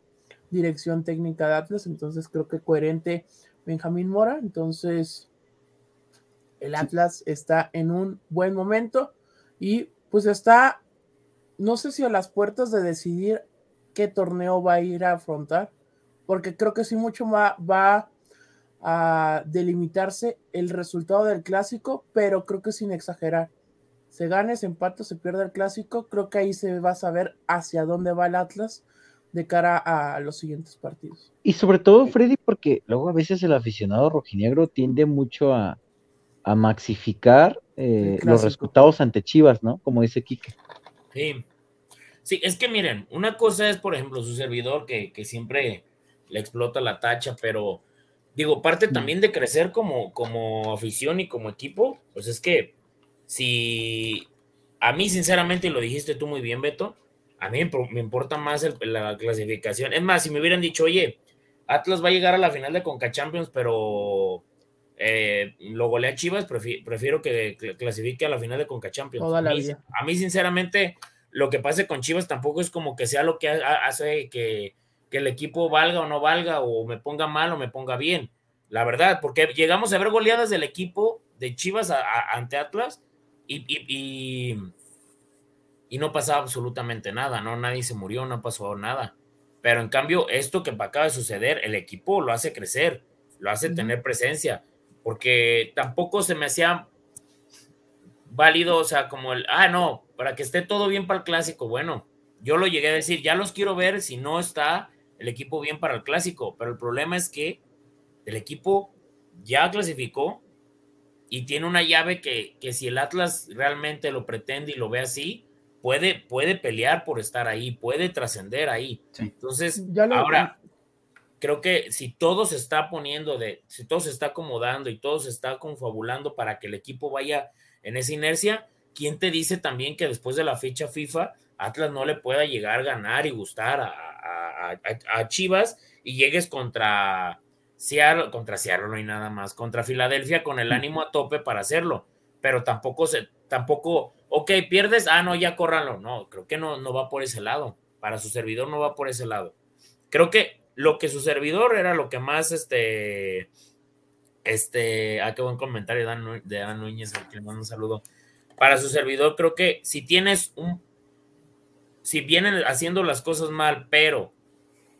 [SPEAKER 1] dirección técnica de Atlas, entonces creo que coherente Benjamín Mora, entonces el Atlas está en un buen momento y pues está, no sé si a las puertas de decidir qué torneo va a ir a afrontar, porque creo que sí mucho va, va a delimitarse el resultado del clásico, pero creo que sin exagerar. Se gane, se empate, se pierde el clásico, creo que ahí se va a saber hacia dónde va el Atlas de cara a los siguientes partidos.
[SPEAKER 4] Y sobre todo, Freddy, porque luego a veces el aficionado rojinegro tiende mucho a, a maxificar eh, los resultados ante Chivas, ¿no? Como dice Quique.
[SPEAKER 2] Sí. Sí, es que miren, una cosa es, por ejemplo, su servidor que, siempre le explota la tacha, pero digo, parte también de crecer como, como afición y como equipo, pues es que si a mí, sinceramente, lo dijiste tú muy bien, Beto, a mí me importa más la clasificación. Es más, si me hubieran dicho, oye, Atlas va a llegar a la final de Conca Champions, pero eh, lo golea Chivas, prefiero, que clasifique a la final de Conca Champions. A mí, sinceramente, lo que pase con Chivas tampoco es como que sea lo que hace que, el equipo valga o no valga, o me ponga mal o me ponga bien. La verdad, porque llegamos a ver goleadas del equipo de Chivas ante Atlas y, y, y, no pasaba absolutamente nada, ¿no? Nadie se murió, no pasó nada. Pero en cambio, esto que acaba de suceder, el equipo lo hace crecer, lo hace tener presencia porque tampoco se me hacía válido, o sea, como el, ah, no, para que esté todo bien para el clásico. Bueno, yo lo llegué a decir, ya los quiero ver si no está el equipo bien para el clásico, pero el problema es que el equipo ya clasificó y tiene una llave que, que si el Atlas realmente lo pretende y lo ve así, puede, puede pelear por estar ahí, puede trascender ahí. Entonces, ahora, creo que si todo se está poniendo de, si todo se está acomodando y todo se está confabulando para que el equipo vaya en esa inercia, ¿quién te dice también que después de la fecha FIFA Atlas no le pueda llegar a ganar y gustar a, Chivas y llegues contra Seattle, contra Seattle no hay nada más, contra Filadelfia con el ánimo a tope para hacerlo, pero tampoco se, tampoco, ok, pierdes, ah, no, ya córranlo, no, creo que no, no va por ese lado, para su servidor no va por ese lado. Creo que lo que su servidor era lo que más, este, este, ah, qué buen comentario de Dan Núñez, que le mando un saludo. Para su servidor, creo que si tienes un, si vienen haciendo las cosas mal, pero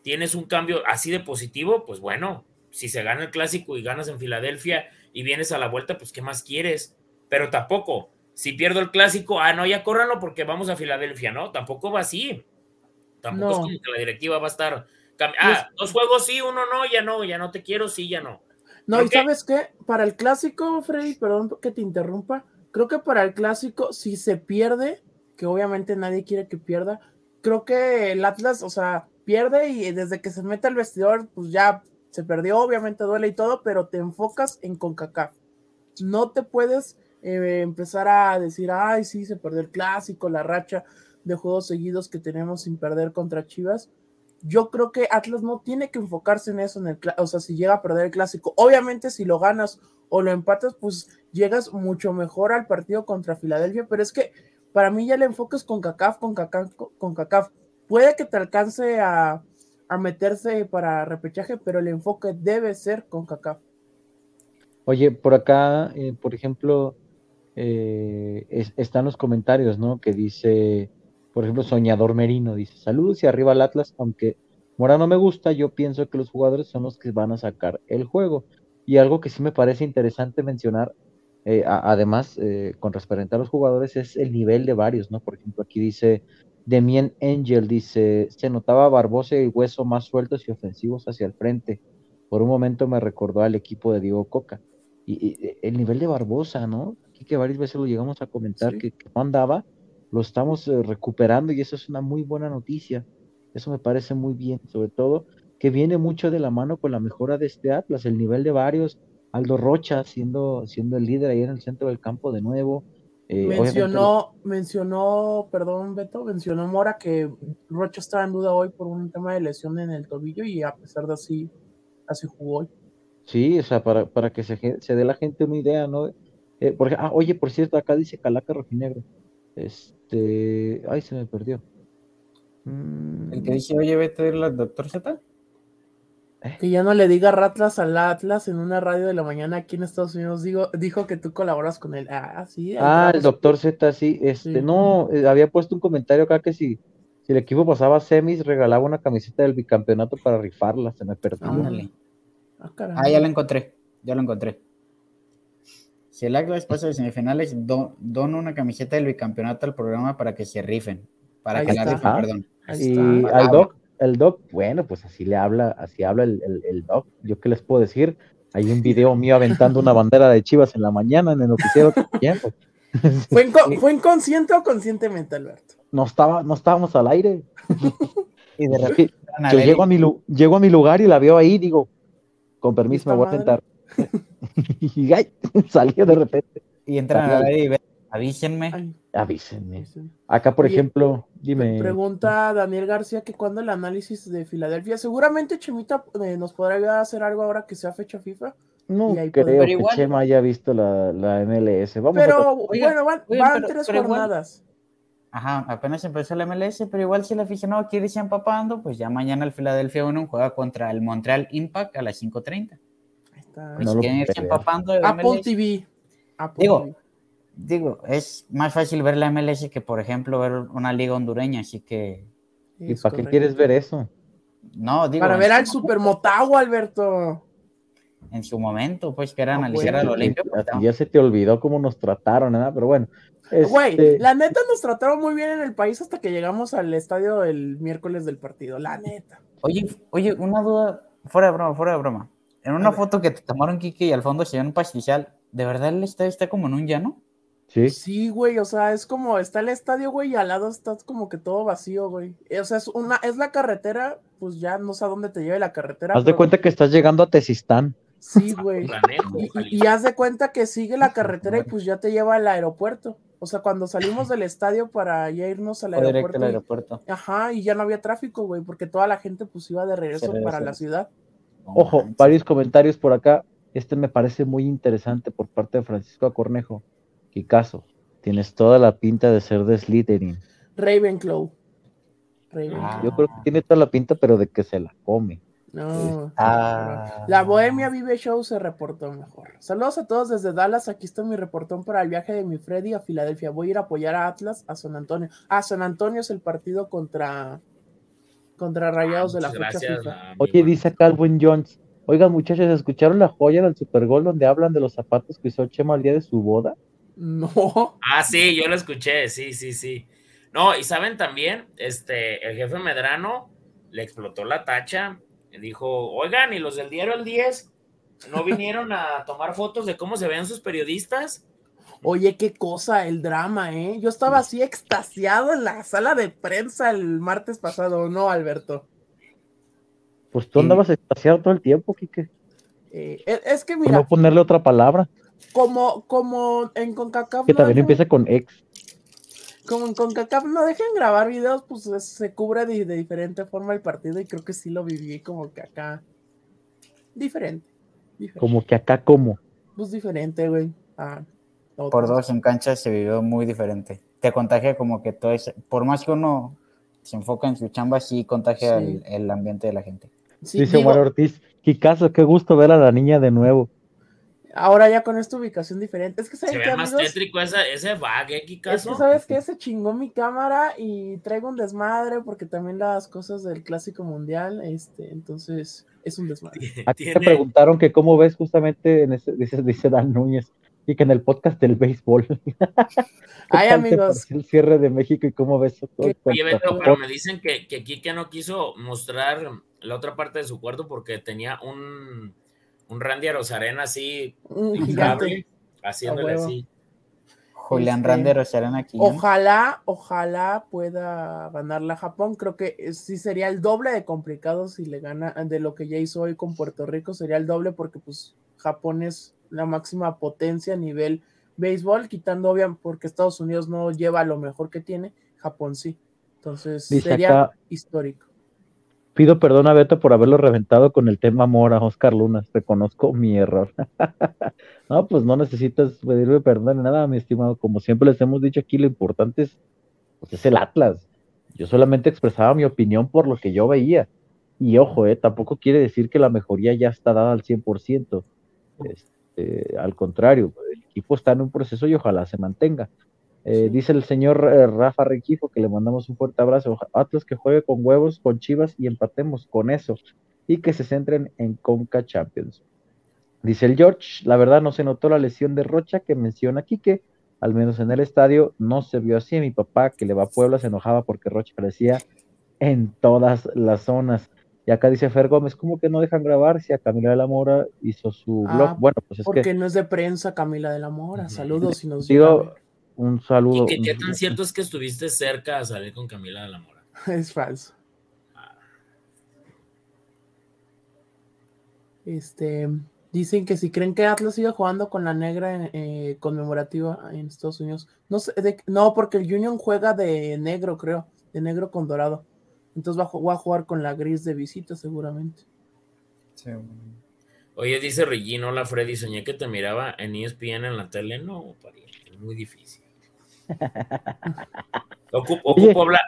[SPEAKER 2] tienes un cambio así de positivo, pues bueno, si se gana el clásico y ganas en Filadelfia y vienes a la vuelta, pues ¿qué más quieres? Pero tampoco, si pierdo el clásico, ah, no, ya córranlo porque vamos a Filadelfia, ¿no? Tampoco va así. Tampoco es como que la directiva va a estar. Ah, dos juegos sí, uno no, ya no, ya no te quiero, sí, ya no.
[SPEAKER 1] No, y sabes qué, para el clásico, Freddy, perdón que te interrumpa, creo que para el clásico, si se pierde, que obviamente nadie quiere que pierda, creo que el Atlas, o sea, pierde y desde que se mete al vestidor, pues ya se perdió, obviamente duele y todo, pero te enfocas en CONCACAF. No te puedes eh, empezar a decir, ay, sí, se perdió el clásico, la racha de juegos seguidos que tenemos sin perder contra Chivas. Yo creo que Atlas no tiene que enfocarse en eso, en el, o sea, si llega a perder el clásico. Obviamente, si lo ganas o lo empatas, pues llegas mucho mejor al partido contra Filadelfia, pero es que para mí ya el enfoque es con CACAF, con CACAF, con CACAF. Puede que te alcance a, a meterse para repechaje, pero el enfoque debe ser con CACAF.
[SPEAKER 4] Oye, por acá, eh, por ejemplo, eh, están los comentarios, ¿no? Que dice, por ejemplo, Soñador Merino, dice, saludos y arriba al Atlas, aunque Mora no me gusta, yo pienso que los jugadores son los que van a sacar el juego. Y algo que sí me parece interesante mencionar, eh, además, con respecto a los jugadores, es el nivel de varios, ¿no? Por ejemplo, aquí dice Demien Angel dice, se notaba Barbosa y Hueso más sueltos y ofensivos hacia el frente. Por un momento me recordó al equipo de Diego Coca. Y, el nivel de Barbosa, ¿no? Aquí que varias veces lo llegamos a comentar que, no andaba, lo estamos eh, recuperando y eso es una muy buena noticia. Eso me parece muy bien, sobre todo que viene mucho de la mano con la mejora de este Atlas, el nivel de varios, Aldo Rocha siendo, siendo el líder ahí en el centro del campo de nuevo,
[SPEAKER 1] eh, mencionó, mencionó, perdón, Beto, mencionó Mora que Rocha estaba en duda hoy por un tema de lesión en el tobillo y a pesar de así, así jugó hoy.
[SPEAKER 4] Sí, o sea, para, para que se, se dé la gente una idea, ¿no? Eh, ah, oye, por cierto, acá dice Calaca Rojinegro. Este, ay, se me perdió.
[SPEAKER 3] El que dice, oye, vete a ir al doctor Z.
[SPEAKER 1] Que ya no le diga Ratlas al Atlas en una radio de la mañana aquí en Estados Unidos. Digo, dijo que tú colaboras con él. Ah, sí.
[SPEAKER 4] Ah, el doctor Z, sí. Este, no, eh, había puesto un comentario acá que si, si el equipo pasaba semis, regalaba una camiseta del bicampeonato para rifarla. Se me perdió.
[SPEAKER 3] Ah, ah, ya lo encontré. Ya lo encontré. Si el Atlas pasa de semifinales, dono una camiseta del bicampeonato al programa para que se rifen. Para que la rifen, perdón.
[SPEAKER 4] y al doc el doc, bueno, pues así le habla, así habla el, el, doc. Yo qué les puedo decir, hay un video mío aventando una bandera de Chivas en la mañana en el noticiero tiempo.
[SPEAKER 1] ¿Fue, ¿Fue, inconsciente o conscientemente, Alberto?
[SPEAKER 4] No, estaba, no estábamos al aire. y de repente, yo llego a, mi, llego a mi lugar y la veo ahí, digo, con permiso me voy a sentar. y ay, salió de repente.
[SPEAKER 3] Y entran a la y ven Avísenme.
[SPEAKER 4] Avísenme. Acá, por ejemplo, dime.
[SPEAKER 1] Pregunta Daniel García que cuando el análisis de Filadelfia, seguramente Chemita eh, nos podrá hacer algo ahora que sea fecha FIFA.
[SPEAKER 4] No creo que Chema haya visto la, la MLS. Vamos
[SPEAKER 1] pero bueno, van, tres jornadas.
[SPEAKER 3] ajá, apenas empezó la MLS, pero igual si el aficionado quiere irse empapando, pues ya mañana el Philadelphia 1 juega contra el Montreal Impact a las 5.30. Ahí está. Pues no quieren irse empapando.
[SPEAKER 1] Apple TV.
[SPEAKER 3] Apple Digo, digo, es más fácil ver la MLS que, por ejemplo, ver una liga hondureña, así que...
[SPEAKER 4] ¿Y para qué quieres ver eso?
[SPEAKER 3] No, digo...
[SPEAKER 1] Para ver al Super Motagua, Alberto.
[SPEAKER 3] En su momento, pues, que era analizar al Olimpia.
[SPEAKER 4] Pues, ya se te olvidó cómo nos trataron, ¿verdad? Pero bueno.
[SPEAKER 1] Güey, este la neta nos trataron muy bien en el país hasta que llegamos al estadio el miércoles del partido, la neta.
[SPEAKER 3] Oye, oye, una duda, fuera de broma, fuera de broma. En una foto que te tomaron Kike y al fondo se ve un pastizal, ¿de verdad el estadio está como en un llano?
[SPEAKER 1] Sí. güey, o sea, es como, está el estadio, güey, y al lado está como que todo vacío, güey. O sea, es una, es la carretera pues ya no sé a dónde te lleve la carretera.
[SPEAKER 4] Haz de cuenta que estás llegando a Tezistán.
[SPEAKER 1] Sí, güey. Y, y- haz de cuenta que sigue la carretera y pues ya te lleva al aeropuerto. O sea, cuando salimos del estadio para ya irnos al
[SPEAKER 3] directo
[SPEAKER 1] aeropuerto.
[SPEAKER 3] al
[SPEAKER 1] y-
[SPEAKER 3] aeropuerto.
[SPEAKER 1] Ajá, y ya no había tráfico, güey, porque toda la gente pues iba de regreso para la ciudad.
[SPEAKER 4] Ojo, varios comentarios por acá. Este me parece muy interesante por parte de Francisco Acornejo. Kikazo, tienes toda la pinta de ser de Slytherin.
[SPEAKER 1] Ravenclaw. Ravenclaw.
[SPEAKER 3] Ah.
[SPEAKER 4] Yo creo que tiene toda la pinta, pero de que se la come.
[SPEAKER 1] No.
[SPEAKER 3] Ah.
[SPEAKER 1] La Bohemia Vive Show se reportó mejor. Saludos a todos desde Dallas. Aquí está mi reportón para el viaje de mi Freddy a Filadelfia. Voy a ir a apoyar a Atlas a San Antonio. Ah, San Antonio es el partido contra contra Rayados de la fecha
[SPEAKER 2] gracias,
[SPEAKER 1] FIFA.
[SPEAKER 2] a mi
[SPEAKER 4] Oye, dice Calvin Jones. Oigan, muchachos, ¿escucharon la joya del Super Bowl donde hablan de los zapatos que usó Chema el día de su boda?
[SPEAKER 1] No.
[SPEAKER 2] Ah, sí, yo lo escuché, sí, sí, sí. No, y saben también, este, el jefe Medrano le explotó la tacha. y Dijo, oigan, ¿y los del diario El 10 no vinieron a tomar fotos de cómo se ven sus periodistas?
[SPEAKER 1] Oye, qué cosa el drama, ¿eh? Yo estaba así extasiado en la sala de prensa el martes pasado, ¿no, Alberto?
[SPEAKER 4] Pues tú andabas extasiado todo el tiempo, Kike.
[SPEAKER 1] Eh, es, es que
[SPEAKER 4] Por
[SPEAKER 1] mira,
[SPEAKER 4] no ponerle otra palabra,
[SPEAKER 1] como, como en CONCACAF
[SPEAKER 4] que
[SPEAKER 1] no
[SPEAKER 4] también
[SPEAKER 1] dejan-
[SPEAKER 4] empieza con ex.
[SPEAKER 1] como en CONCACAF no dejan grabar videos, pues es- se cubre de, de diferente forma el partido y creo que sí lo viví como que acá diferente. diferente.
[SPEAKER 4] Como que acá como.
[SPEAKER 1] Pues diferente, güey. Ah,
[SPEAKER 3] Por dos en cancha se vivió muy diferente. Te contagia como que todo es, por más que uno se enfoca en su chamba, sí contagia
[SPEAKER 1] Sí.
[SPEAKER 3] El, el ambiente de la gente.
[SPEAKER 1] Sí,
[SPEAKER 4] Dice Omar Ortiz. Kikazo, qué gusto ver a la niña de nuevo.
[SPEAKER 1] Ahora ya con esta ubicación diferente. Es que
[SPEAKER 2] Se
[SPEAKER 1] saben
[SPEAKER 2] ve
[SPEAKER 1] que
[SPEAKER 2] más
[SPEAKER 1] amigos,
[SPEAKER 2] tétrico esa, ese bug, ¿eh,
[SPEAKER 1] es
[SPEAKER 2] Kikazo?
[SPEAKER 1] que sabes que se chingó mi cámara y traigo un desmadre porque también las cosas del clásico mundial, este, entonces es un desmadre.
[SPEAKER 4] Aquí te
[SPEAKER 2] Tiene-
[SPEAKER 4] preguntaron que cómo ves justamente en ese, dice, dice Dan Núñez, y que en el podcast del béisbol. ¿Qué
[SPEAKER 1] Ay,
[SPEAKER 4] te
[SPEAKER 1] amigos.
[SPEAKER 4] el cierre de México y cómo ves todo
[SPEAKER 2] Oye, Beto, pero me dicen que, que Kike no quiso mostrar la otra parte de su cuarto porque tenía un, un Randy Rosarena así,
[SPEAKER 1] gigante.
[SPEAKER 2] haciéndole así.
[SPEAKER 3] Julián
[SPEAKER 1] Este,
[SPEAKER 3] Randero serán aquí. ¿no?
[SPEAKER 1] Ojalá, ojalá pueda ganarla Japón. Creo que eh, sí sería el doble de complicado si le gana de lo que ya hizo hoy con Puerto Rico. Sería el doble porque pues Japón es la máxima potencia a nivel béisbol, quitando obviamente porque Estados Unidos no lleva lo mejor que tiene, Japón sí. Entonces
[SPEAKER 4] Dice
[SPEAKER 1] sería
[SPEAKER 4] acá-
[SPEAKER 1] histórico.
[SPEAKER 4] Pido perdón a Beto por haberlo reventado con el tema amor a Oscar Lunas. Reconozco mi error. no, pues no necesitas pedirme perdón ni nada, mi estimado. Como siempre les hemos dicho aquí, lo importante es, pues, es el Atlas. Yo solamente expresaba mi opinión por lo que yo veía. Y ojo, eh, tampoco quiere decir que la mejoría ya está dada al 100%. Este, al contrario, el equipo está en un proceso y ojalá se mantenga. Eh, Dice el señor eh, Rafa Requifo que le mandamos un fuerte abrazo. Atlas que juegue con huevos, con Chivas y empatemos con eso. Y que se centren en Conca Champions. Dice el George, la verdad no se notó la lesión de Rocha que menciona aquí que al menos en el estadio no se vio así. Mi papá que le va a Puebla se enojaba porque Rocha aparecía en todas las zonas. Y acá dice Fer Gómez, ¿cómo que no dejan grabar si a Camila de la Mora hizo su
[SPEAKER 1] Ah,
[SPEAKER 4] blog? Bueno, pues es
[SPEAKER 1] Porque
[SPEAKER 4] que
[SPEAKER 1] no es de prensa Camila de la Mora. Saludos si nos
[SPEAKER 4] digo. Un saludo.
[SPEAKER 2] ¿Y qué, tan cierto es que estuviste cerca a salir con Camila de la Mora?
[SPEAKER 1] Es falso. Este, dicen que si creen que Atlas sigue jugando con la negra eh, conmemorativa en Estados Unidos, no sé, de- no, porque el Union juega de negro, creo, de negro con dorado. Entonces va, a ju- va a jugar con la gris de visita, seguramente.
[SPEAKER 2] Oye, dice Regina, hola Freddy, soñé que te miraba en ESPN en la tele. No, pariente, es muy difícil. Ocupo, hablar,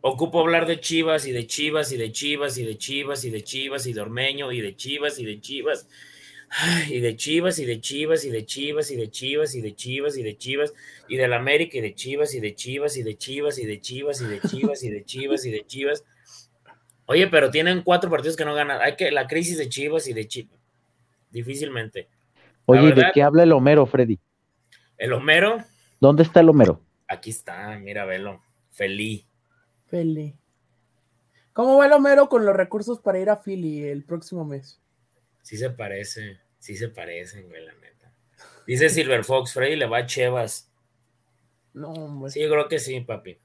[SPEAKER 2] ocupo hablar de Chivas y de Chivas y de Chivas y de Chivas y de Chivas y de Ormeño y de Chivas y de Chivas. Y de Chivas y de Chivas y de Chivas y de Chivas y de Chivas y de Chivas y del América y de Chivas y de Chivas y de Chivas y de Chivas y de Chivas y de Chivas y de Chivas. Oye, pero tienen cuatro partidos que no ganan. Hay que la crisis de Chivas y de Chivas. Difícilmente.
[SPEAKER 4] Oye, ¿de qué habla el Homero, Freddy?
[SPEAKER 2] El Homero,
[SPEAKER 4] ¿Dónde está el Homero?
[SPEAKER 2] Aquí está, mira, velo. Feliz.
[SPEAKER 1] Feli. ¿Cómo va el Homero con los recursos para ir a Philly el próximo mes?
[SPEAKER 2] Sí se parece, sí se parecen, güey, la neta. Dice Silver Fox, Freddy le va a Chevas.
[SPEAKER 1] No, hombre.
[SPEAKER 2] Sí, yo creo que sí, papi.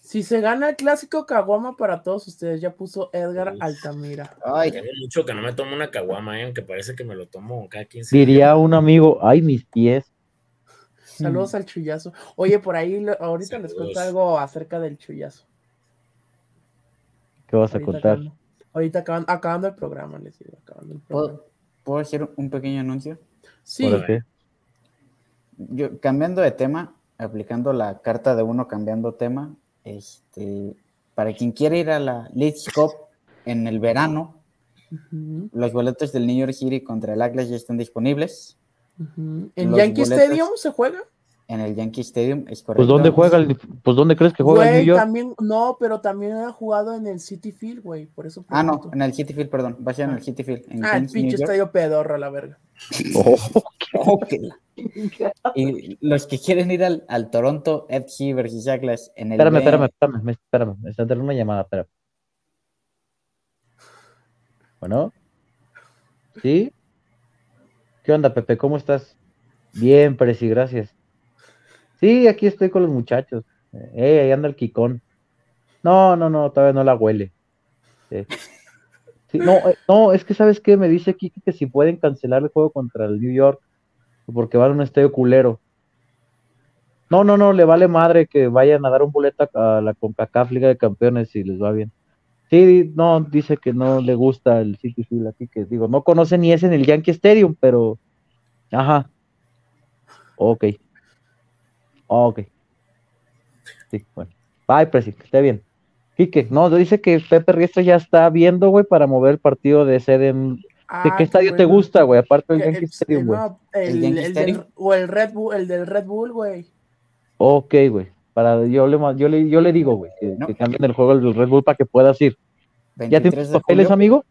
[SPEAKER 1] Si se gana el clásico caguama para todos ustedes, ya puso Edgar Altamira.
[SPEAKER 2] Ay. Tengo mucho que no me tomo una caguama, ¿eh? aunque parece que me lo tomo cada 15
[SPEAKER 4] Diría un amigo, ay, mis pies.
[SPEAKER 1] Saludos al chullazo. Oye, por ahí ahorita les cuento algo acerca del chullazo.
[SPEAKER 4] ¿Qué vas a contar?
[SPEAKER 1] ahorita acabando, el programa, les digo, acabando el programa.
[SPEAKER 3] ¿Puedo, hacer un pequeño anuncio?
[SPEAKER 1] Sí.
[SPEAKER 3] Yo, cambiando de tema, aplicando la carta de uno cambiando tema, este, para quien quiera ir a la Leeds Cup en el verano, los boletos del New York City contra el Atlas ya están disponibles.
[SPEAKER 1] ¿En Yankee Stadium se juega?
[SPEAKER 3] En el Yankee Stadium, es correcto.
[SPEAKER 4] Pues ¿dónde juega el, pues ¿dónde crees que juega el New York?
[SPEAKER 1] También, no, pero también ha jugado en el City Field, güey, por eso.
[SPEAKER 3] Ah, no, en el City Field, perdón, va a ser en el City Field.
[SPEAKER 1] ah, el pinche estadio pedorro, la verga.
[SPEAKER 3] Oh, y los que quieren ir al, al Toronto FC versus Atlas en el.
[SPEAKER 4] Espérame, espérame, espérame, espérame, me está dando una llamada, espérame. Bueno, ¿sí? ¿Qué onda, Pepe? ¿Cómo estás? Bien, Preci, gracias. Sí, aquí estoy con los muchachos. Eh, ahí anda el Kikón. No, no, no, todavía no la huele. no, eh, no, es que sabes qué, me dice Kiki que si pueden cancelar el juego contra el New York porque van a un estadio culero. No, no, no, le vale madre que vayan a dar un boleto a la CONCACAF Liga de Campeones si les va bien. Sí, no, dice que no le gusta el City Field aquí, que digo, no conoce ni ese en el Yankee Stadium, pero, ajá, ok, ok, sí, bueno, bye, Presi, que esté bien. Quique, no, dice que Pepe Riestra ya está viendo, güey, para mover el partido de sede en... ¿De qué ah, estadio te gusta, güey? Aparte del Yankee Stadium, güey.
[SPEAKER 1] el, el, del, o el Red Bull, el del Red Bull, güey.
[SPEAKER 4] Ok, güey. Para, yo, le, yo, le, yo le digo, güey, que, cambien el juego del Red Bull para que puedas ir. ¿Ya tienes papeles, amigo?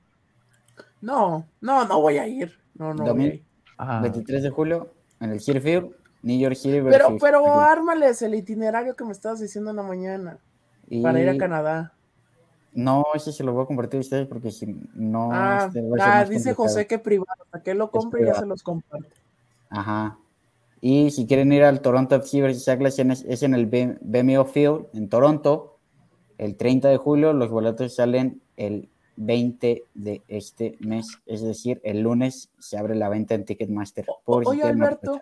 [SPEAKER 1] No, no, no voy a ir. No, no. 23
[SPEAKER 3] ah. de julio en el Field, New York City.
[SPEAKER 1] Pero, pero ármales el itinerario que me estabas diciendo en la mañana para ir a Canadá.
[SPEAKER 3] No, ese se lo voy a compartir a ustedes porque si no.
[SPEAKER 1] Ah, este, ah dice José que privado, para que lo compre y ya se los comparte.
[SPEAKER 3] Ajá. Y si quieren ir al Toronto FC versus Atlas, es en el BMO Field en Toronto el 30 de julio. Los boletos salen el 20 de este mes, es decir, el lunes se abre la venta en Ticketmaster.
[SPEAKER 1] Por oye, Alberto,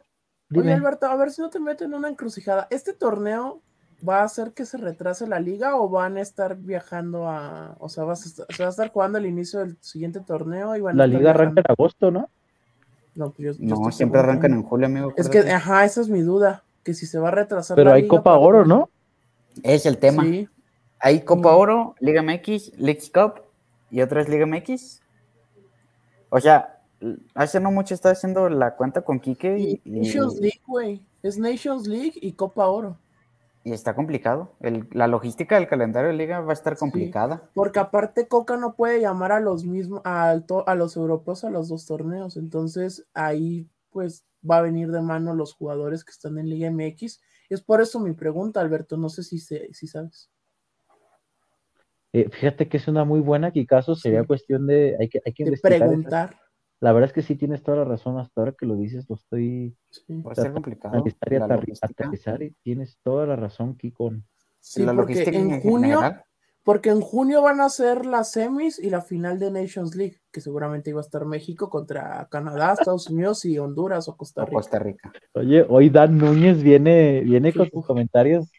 [SPEAKER 1] oye, Alberto, a ver si no te meten en una encrucijada. ¿Este torneo va a hacer que se retrase la liga o van a estar viajando a, o sea, vas a se va a estar jugando el inicio del siguiente torneo y van
[SPEAKER 4] La liga arranca en agosto, ¿no?
[SPEAKER 3] No, pues siempre arrancan en julio, amigo.
[SPEAKER 1] Es que, ajá, esa es mi duda, que si se va a retrasar.
[SPEAKER 4] Pero hay Copa Oro, ¿no?
[SPEAKER 3] Es el tema. Hay Copa Oro, Liga MX, League Cup y otra es Liga MX. O sea, hace no mucho estaba haciendo la cuenta con Quique.
[SPEAKER 1] Y, Nations League, güey. Es Nations League y Copa Oro.
[SPEAKER 3] Y está complicado. la logística del calendario de liga va a estar complicada.
[SPEAKER 1] porque aparte Coca no puede llamar a los mismos, a, a los europeos a los dos torneos. Entonces ahí pues va a venir de mano los jugadores que están en Liga MX. Es por eso mi pregunta, Alberto. No sé si, si sabes.
[SPEAKER 4] Eh, fíjate que es una muy buena, caso sería cuestión de, hay que, hay que
[SPEAKER 1] preguntar.
[SPEAKER 4] La verdad es que sí tienes toda la razón, hasta ahora que lo dices, lo estoy...
[SPEAKER 3] Va a ser complicado.
[SPEAKER 4] Aterrizar y tienes toda la razón, Kiko.
[SPEAKER 1] Sí, la porque en, junio, porque en junio van a ser las semis y la final de Nations League, que seguramente iba a estar México contra Canadá, Estados Unidos y Honduras o Costa Rica.
[SPEAKER 3] Costa Rica.
[SPEAKER 4] Oye, hoy Dan Núñez viene, viene con sus comentarios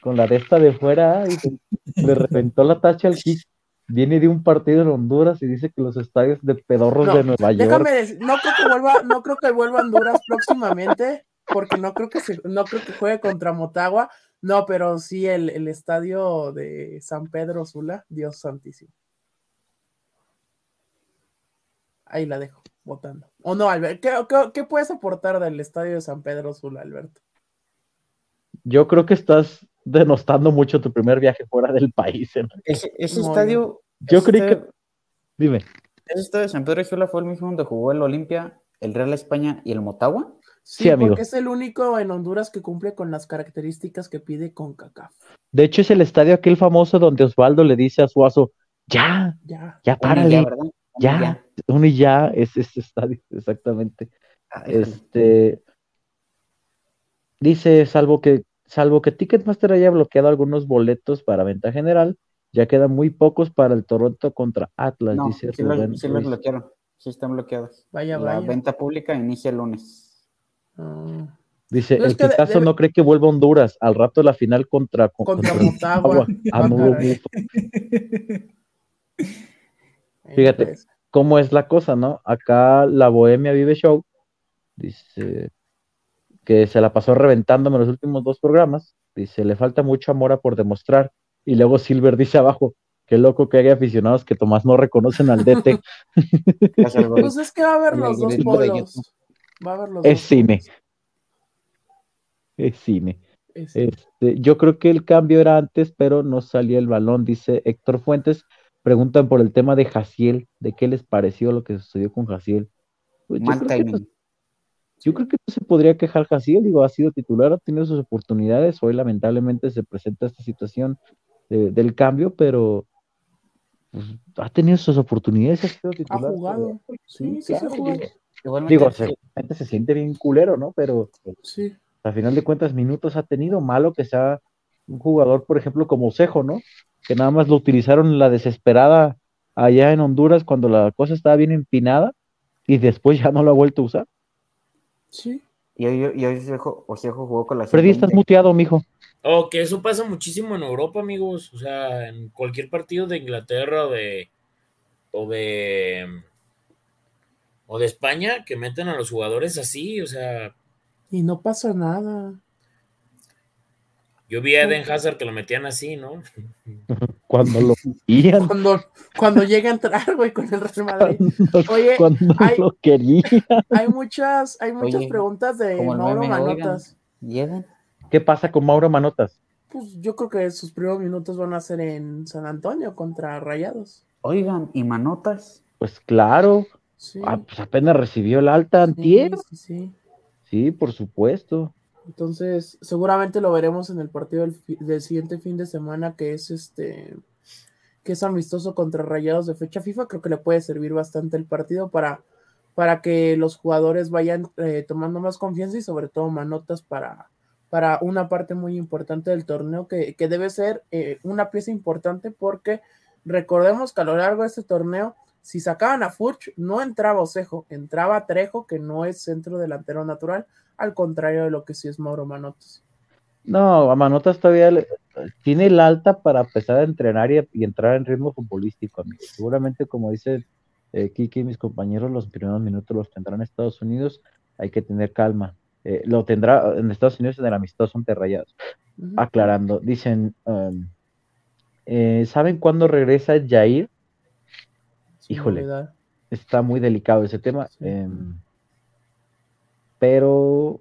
[SPEAKER 4] con la de esta de fuera y le reventó la tacha al Kiko viene de un partido en Honduras y dice que los estadios de pedorros de Nueva York.
[SPEAKER 1] Déjame decir, no creo que vuelva, no creo que vuelva a Honduras próximamente, porque no creo que se, no creo que juegue contra Motagua. No, pero sí el, el estadio de San Pedro Sula, Dios santísimo. Ahí la dejo, votando. O no, Alberto, ¿qué, qué puedes aportar del estadio de San Pedro Sula, Alberto?
[SPEAKER 4] Yo creo que estás denostando mucho tu primer viaje fuera del país.
[SPEAKER 3] Ese, estadio.
[SPEAKER 4] Yo creí que. Dime.
[SPEAKER 3] Ese estadio de San Pedro Sula fue el mismo donde jugó el Olimpia, el Real España y el Motagua.
[SPEAKER 1] Sí, porque es el único en Honduras que cumple con las características que pide con CACAF.
[SPEAKER 4] De hecho, es el estadio aquel famoso donde Osvaldo le dice a Suazo, ya, ya, ya párale, ya, uno y ya es ese estadio, exactamente. este, dice Salvo que salvo que Ticketmaster haya bloqueado algunos boletos para venta general, ya quedan muy pocos para el Toronto contra Atlas,
[SPEAKER 3] No,
[SPEAKER 4] dice
[SPEAKER 3] sí, sí los bloquearon. Sí están bloqueados.
[SPEAKER 1] Vaya,
[SPEAKER 3] La
[SPEAKER 1] vaya.
[SPEAKER 3] venta pública inicia el lunes.
[SPEAKER 1] Ah,
[SPEAKER 4] Dice, el
[SPEAKER 1] que debe-
[SPEAKER 4] no cree que vuelva a Honduras al rato de la final contra, con-
[SPEAKER 1] Contra
[SPEAKER 4] contra
[SPEAKER 1] Motagua.
[SPEAKER 4] A
[SPEAKER 1] Ah, eh,
[SPEAKER 4] Fíjate.
[SPEAKER 1] pues,
[SPEAKER 4] ¿Cómo es la cosa, no? Acá la Bohemia Vive Show dice que se la pasó reventándome los últimos dos programas. Dice, le falta mucho amor a por demostrar. Y luego Silver dice abajo, qué loco que haya aficionados que Tomás no reconocen al DT.
[SPEAKER 1] Pues es que va a haber los dos polos. Va a haber los
[SPEAKER 4] Es
[SPEAKER 1] dos
[SPEAKER 4] cine.
[SPEAKER 1] polos.
[SPEAKER 4] Es cine.
[SPEAKER 1] Es-
[SPEAKER 4] Este, yo creo que el cambio era antes, pero no salía el balón, dice Héctor Fuentes. Preguntan por el tema de Jaciel, de qué les pareció lo que sucedió con Jaciel. Pues yo, creo que. Yo creo que no se podría quejar Jaciel, digo, ha sido titular, ha tenido sus oportunidades, hoy lamentablemente se presenta esta situación de- del cambio, pero pues, ha tenido sus oportunidades, ha sido
[SPEAKER 1] Ha
[SPEAKER 4] titular.
[SPEAKER 1] jugado. Sí, sí, sí, ha
[SPEAKER 4] claro,
[SPEAKER 1] jugado.
[SPEAKER 4] digo,
[SPEAKER 3] Igualmente,
[SPEAKER 4] Digo,
[SPEAKER 3] sí,
[SPEAKER 4] se, se siente bien culero, ¿no? Pero
[SPEAKER 1] Sí.
[SPEAKER 4] a final de cuentas minutos ha tenido, malo que sea un jugador, por ejemplo, como Cejo, ¿no? Que nada más lo utilizaron en la desesperada allá en Honduras cuando la cosa estaba bien empinada y después ya no lo ha vuelto a usar.
[SPEAKER 1] Sí.
[SPEAKER 3] Y hoy, y hoy Osejo, Osejo jugó con la
[SPEAKER 4] Freddy, estás
[SPEAKER 3] sub-20.
[SPEAKER 4] muteado, mijo.
[SPEAKER 2] Oh, que eso pasa muchísimo en Europa, amigos. O sea, en cualquier partido de Inglaterra o de. o de. o de España, que meten a los jugadores así. O sea,
[SPEAKER 1] Y no pasa nada.
[SPEAKER 2] Yo vi a Eden Hazard que lo metían así, ¿no?
[SPEAKER 4] Cuando lo querían,
[SPEAKER 1] Cuando, cuando llega a entrar, güey, con el Real Madrid. Oye,
[SPEAKER 4] cuando
[SPEAKER 1] hay-
[SPEAKER 4] lo querían.
[SPEAKER 1] Hay muchas, hay muchas
[SPEAKER 3] Oye,
[SPEAKER 1] preguntas de Mauro
[SPEAKER 3] oigan.
[SPEAKER 1] Manotas.
[SPEAKER 4] ¿Qué pasa con Mauro Manotas?
[SPEAKER 1] Pues yo creo que sus primeros minutos van a ser en San Antonio contra Rayados.
[SPEAKER 3] Oigan, ¿y manotas?
[SPEAKER 4] Pues claro,
[SPEAKER 1] Sí.
[SPEAKER 4] ah, pues apenas recibió el alta
[SPEAKER 1] sí,
[SPEAKER 4] antier.
[SPEAKER 1] sí, sí.
[SPEAKER 4] Sí, por supuesto.
[SPEAKER 1] Entonces, seguramente lo veremos en el partido del, del siguiente fin de semana, que es este, que es amistoso contra Rayados de fecha FIFA. Creo que le puede servir bastante el partido para, para que los jugadores vayan eh, tomando más confianza y sobre todo manotas para, para una parte muy importante del torneo que, que debe ser eh, una pieza importante porque recordemos que a lo largo de este torneo, si sacaban a Furch, no entraba Osejo, entraba Trejo, que no es centro delantero natural, al contrario de lo que sí es Mauro Manotas.
[SPEAKER 4] No, a Manotas todavía le- tiene el alta para empezar a entrenar y, y entrar en ritmo futbolístico, amigo. Seguramente, como dice eh, Kiki y mis compañeros, los primeros minutos los tendrá en Estados Unidos. Hay que tener calma. Eh, lo tendrá en Estados Unidos en el amistoso ante Rayados. Aclarando, dicen, um, eh, ¿saben cuándo regresa Jair? Híjole.
[SPEAKER 1] novedad.
[SPEAKER 4] Está muy delicado ese tema.
[SPEAKER 1] Sí.
[SPEAKER 4] em, pero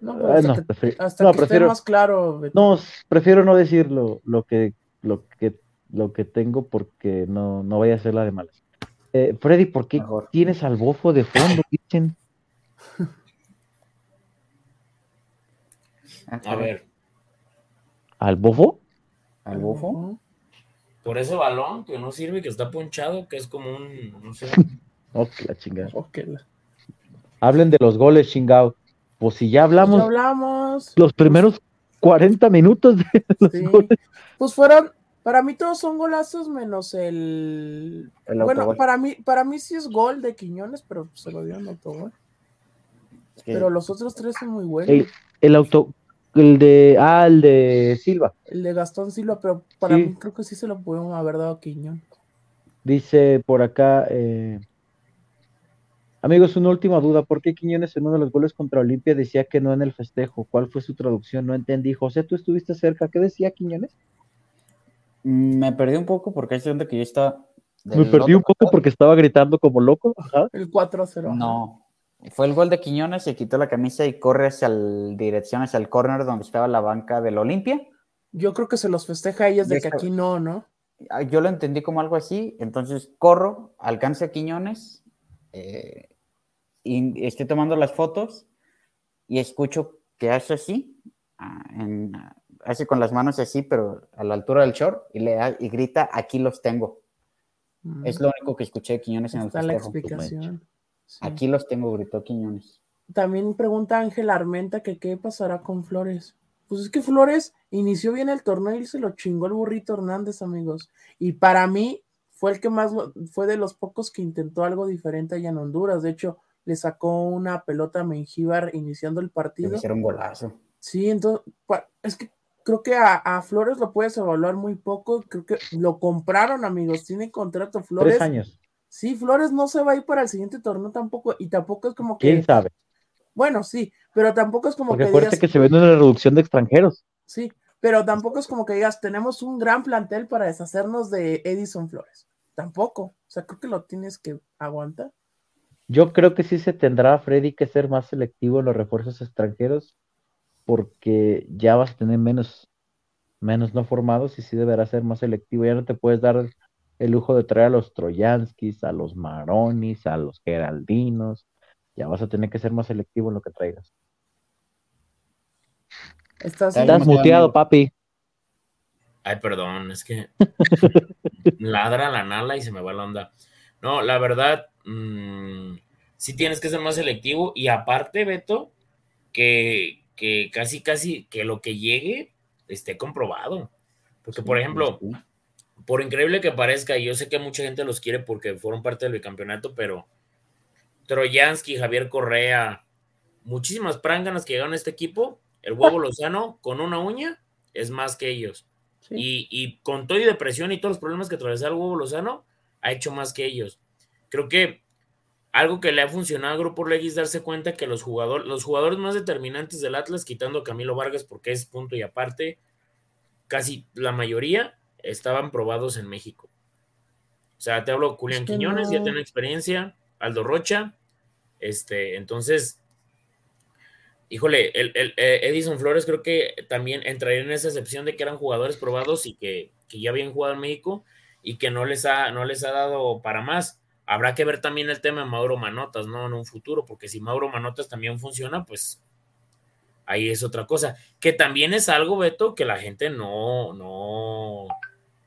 [SPEAKER 1] No, hasta
[SPEAKER 4] no,
[SPEAKER 1] que,
[SPEAKER 4] prefiero-
[SPEAKER 1] hasta
[SPEAKER 4] no,
[SPEAKER 1] que
[SPEAKER 4] prefiero-
[SPEAKER 1] esté más claro. Beto.
[SPEAKER 4] No, prefiero no decirlo lo que, lo que, lo que tengo porque no, no vaya a ser la de malas. Eh, Freddy, ¿por qué
[SPEAKER 3] Mejor.
[SPEAKER 4] tienes al bofo de fondo? Dicen,
[SPEAKER 2] A ver,
[SPEAKER 4] ¿al bofo?
[SPEAKER 3] ¿Al bufo?
[SPEAKER 2] Por ese balón que no sirve, que está ponchado, que es como un. no sé.
[SPEAKER 4] Oh, que la chingada.
[SPEAKER 1] Ok, la-
[SPEAKER 4] Hablen de los goles, chingado. Pues si ya hablamos
[SPEAKER 1] Ya hablamos.
[SPEAKER 4] los primeros 40 minutos de los
[SPEAKER 1] Sí.
[SPEAKER 4] goles.
[SPEAKER 1] Pues fueron, para mí todos son golazos menos el.
[SPEAKER 3] El
[SPEAKER 1] bueno, para mí, para mí sí es gol de Quiñones, pero se lo dieron autogol.
[SPEAKER 3] Que
[SPEAKER 1] Pero los otros tres son muy buenos.
[SPEAKER 4] El, el auto, el de, ah, el de Silva.
[SPEAKER 1] El de Gastón Silva, pero para
[SPEAKER 4] Sí.
[SPEAKER 1] mí creo que sí se lo pudieron haber dado a Quiñón.
[SPEAKER 4] Dice por acá, eh, amigos, una última duda. ¿Por qué Quiñones en uno de los goles contra Olimpia decía que no en el festejo? ¿Cuál fue su traducción? No entendí. José, ¿tú estuviste cerca? ¿Qué decía Quiñones?
[SPEAKER 3] mm, me perdí un poco porque hay segunda que yo estaba.
[SPEAKER 4] Me perdí un poco porque estaba gritando como loco. Ajá.
[SPEAKER 1] El 4-0.
[SPEAKER 3] No. Fue el gol de Quiñones, se quitó la camisa y corre hacia el dirección, hacia el corner donde estaba la banca del Olimpia.
[SPEAKER 1] Yo creo que se los festeja a ellos de que aquí no, ¿no?
[SPEAKER 3] Ah, Yo lo entendí como algo así, entonces corro, alcance a Quiñones eh, y estoy tomando las fotos y escucho que hace así, ah, en- hace con las manos así, pero a la altura del short y, le y grita, aquí los tengo.
[SPEAKER 1] Mm,
[SPEAKER 3] Es lo único que escuché de Quiñones en el
[SPEAKER 1] Está la
[SPEAKER 3] festejo.
[SPEAKER 1] explicación. Sí.
[SPEAKER 3] Aquí los tengo, gritó Quiñones.
[SPEAKER 1] también pregunta Ángel Armenta que qué pasará con Flores. Pues es que Flores inició bien el torneo y se lo chingó el burrito Hernández, amigos. Y para mí fue el que más, fue de los pocos que intentó algo diferente allá en Honduras. De hecho, le sacó una pelota a Mengíbar iniciando el partido.
[SPEAKER 3] Hicieron golazo.
[SPEAKER 1] Sí, entonces, es que creo que a, Flores lo puedes evaluar muy poco. Creo que lo compraron, amigos. Tiene contrato Flores.
[SPEAKER 4] Tres años.
[SPEAKER 1] Sí, Flores no se va a ir para el siguiente torneo tampoco. Y tampoco es como que.
[SPEAKER 4] ¿Quién sabe?
[SPEAKER 1] Bueno, sí, pero tampoco es como
[SPEAKER 4] Porque que. Digas, que se vende una reducción de extranjeros.
[SPEAKER 1] Sí, pero tampoco es como que digas, tenemos un gran plantel para deshacernos de Edison Flores. Tampoco. O sea, creo que lo tienes que aguantar.
[SPEAKER 4] Yo creo que sí se tendrá, Freddy, que ser más selectivo en los refuerzos extranjeros, porque ya vas a tener menos, menos no formados y sí deberá ser más selectivo. Ya no te puedes dar el lujo de traer a los Troyanskis, a los Maronis, a los Geraldinos, ya vas a tener que ser más selectivo en lo que traigas.
[SPEAKER 1] Estás,
[SPEAKER 4] muteado, papi.
[SPEAKER 2] Ay, perdón, es que ladra la nala y se me va la onda. No, la verdad, mmm, sí tienes que ser más selectivo y aparte, Beto, que, que casi, casi que lo que llegue esté comprobado. Porque, por ejemplo, por increíble que parezca, y yo sé que mucha gente los quiere porque fueron parte del bicampeonato, pero Troyansky, Javier Correa, muchísimas pránganas que llegaron a este equipo, el huevo Lozano con una uña es más que ellos. Y, con todo y depresión y todos los problemas que atravesó el huevo Lozano, ha hecho más que ellos. Creo que algo que le ha funcionado al Grupo Legui es darse cuenta que los jugadores, los jugadores más determinantes del Atlas, quitando a Camilo Vargas porque es punto y aparte, casi la mayoría estaban probados en México. O sea, te hablo Julián Quiñones, ya tiene experiencia, Aldo Rocha. Este, entonces, híjole, el, eh, Edison Flores creo que también entraría en esa excepción de que eran jugadores probados y que, ya habían jugado en México y que no les, ha, no les ha dado para más. Habrá que ver también el tema de Mauro Manotas, ¿no? En un futuro, porque si Mauro Manotas también funciona, pues ahí es otra cosa. Que también es algo, Beto, que la gente no, no,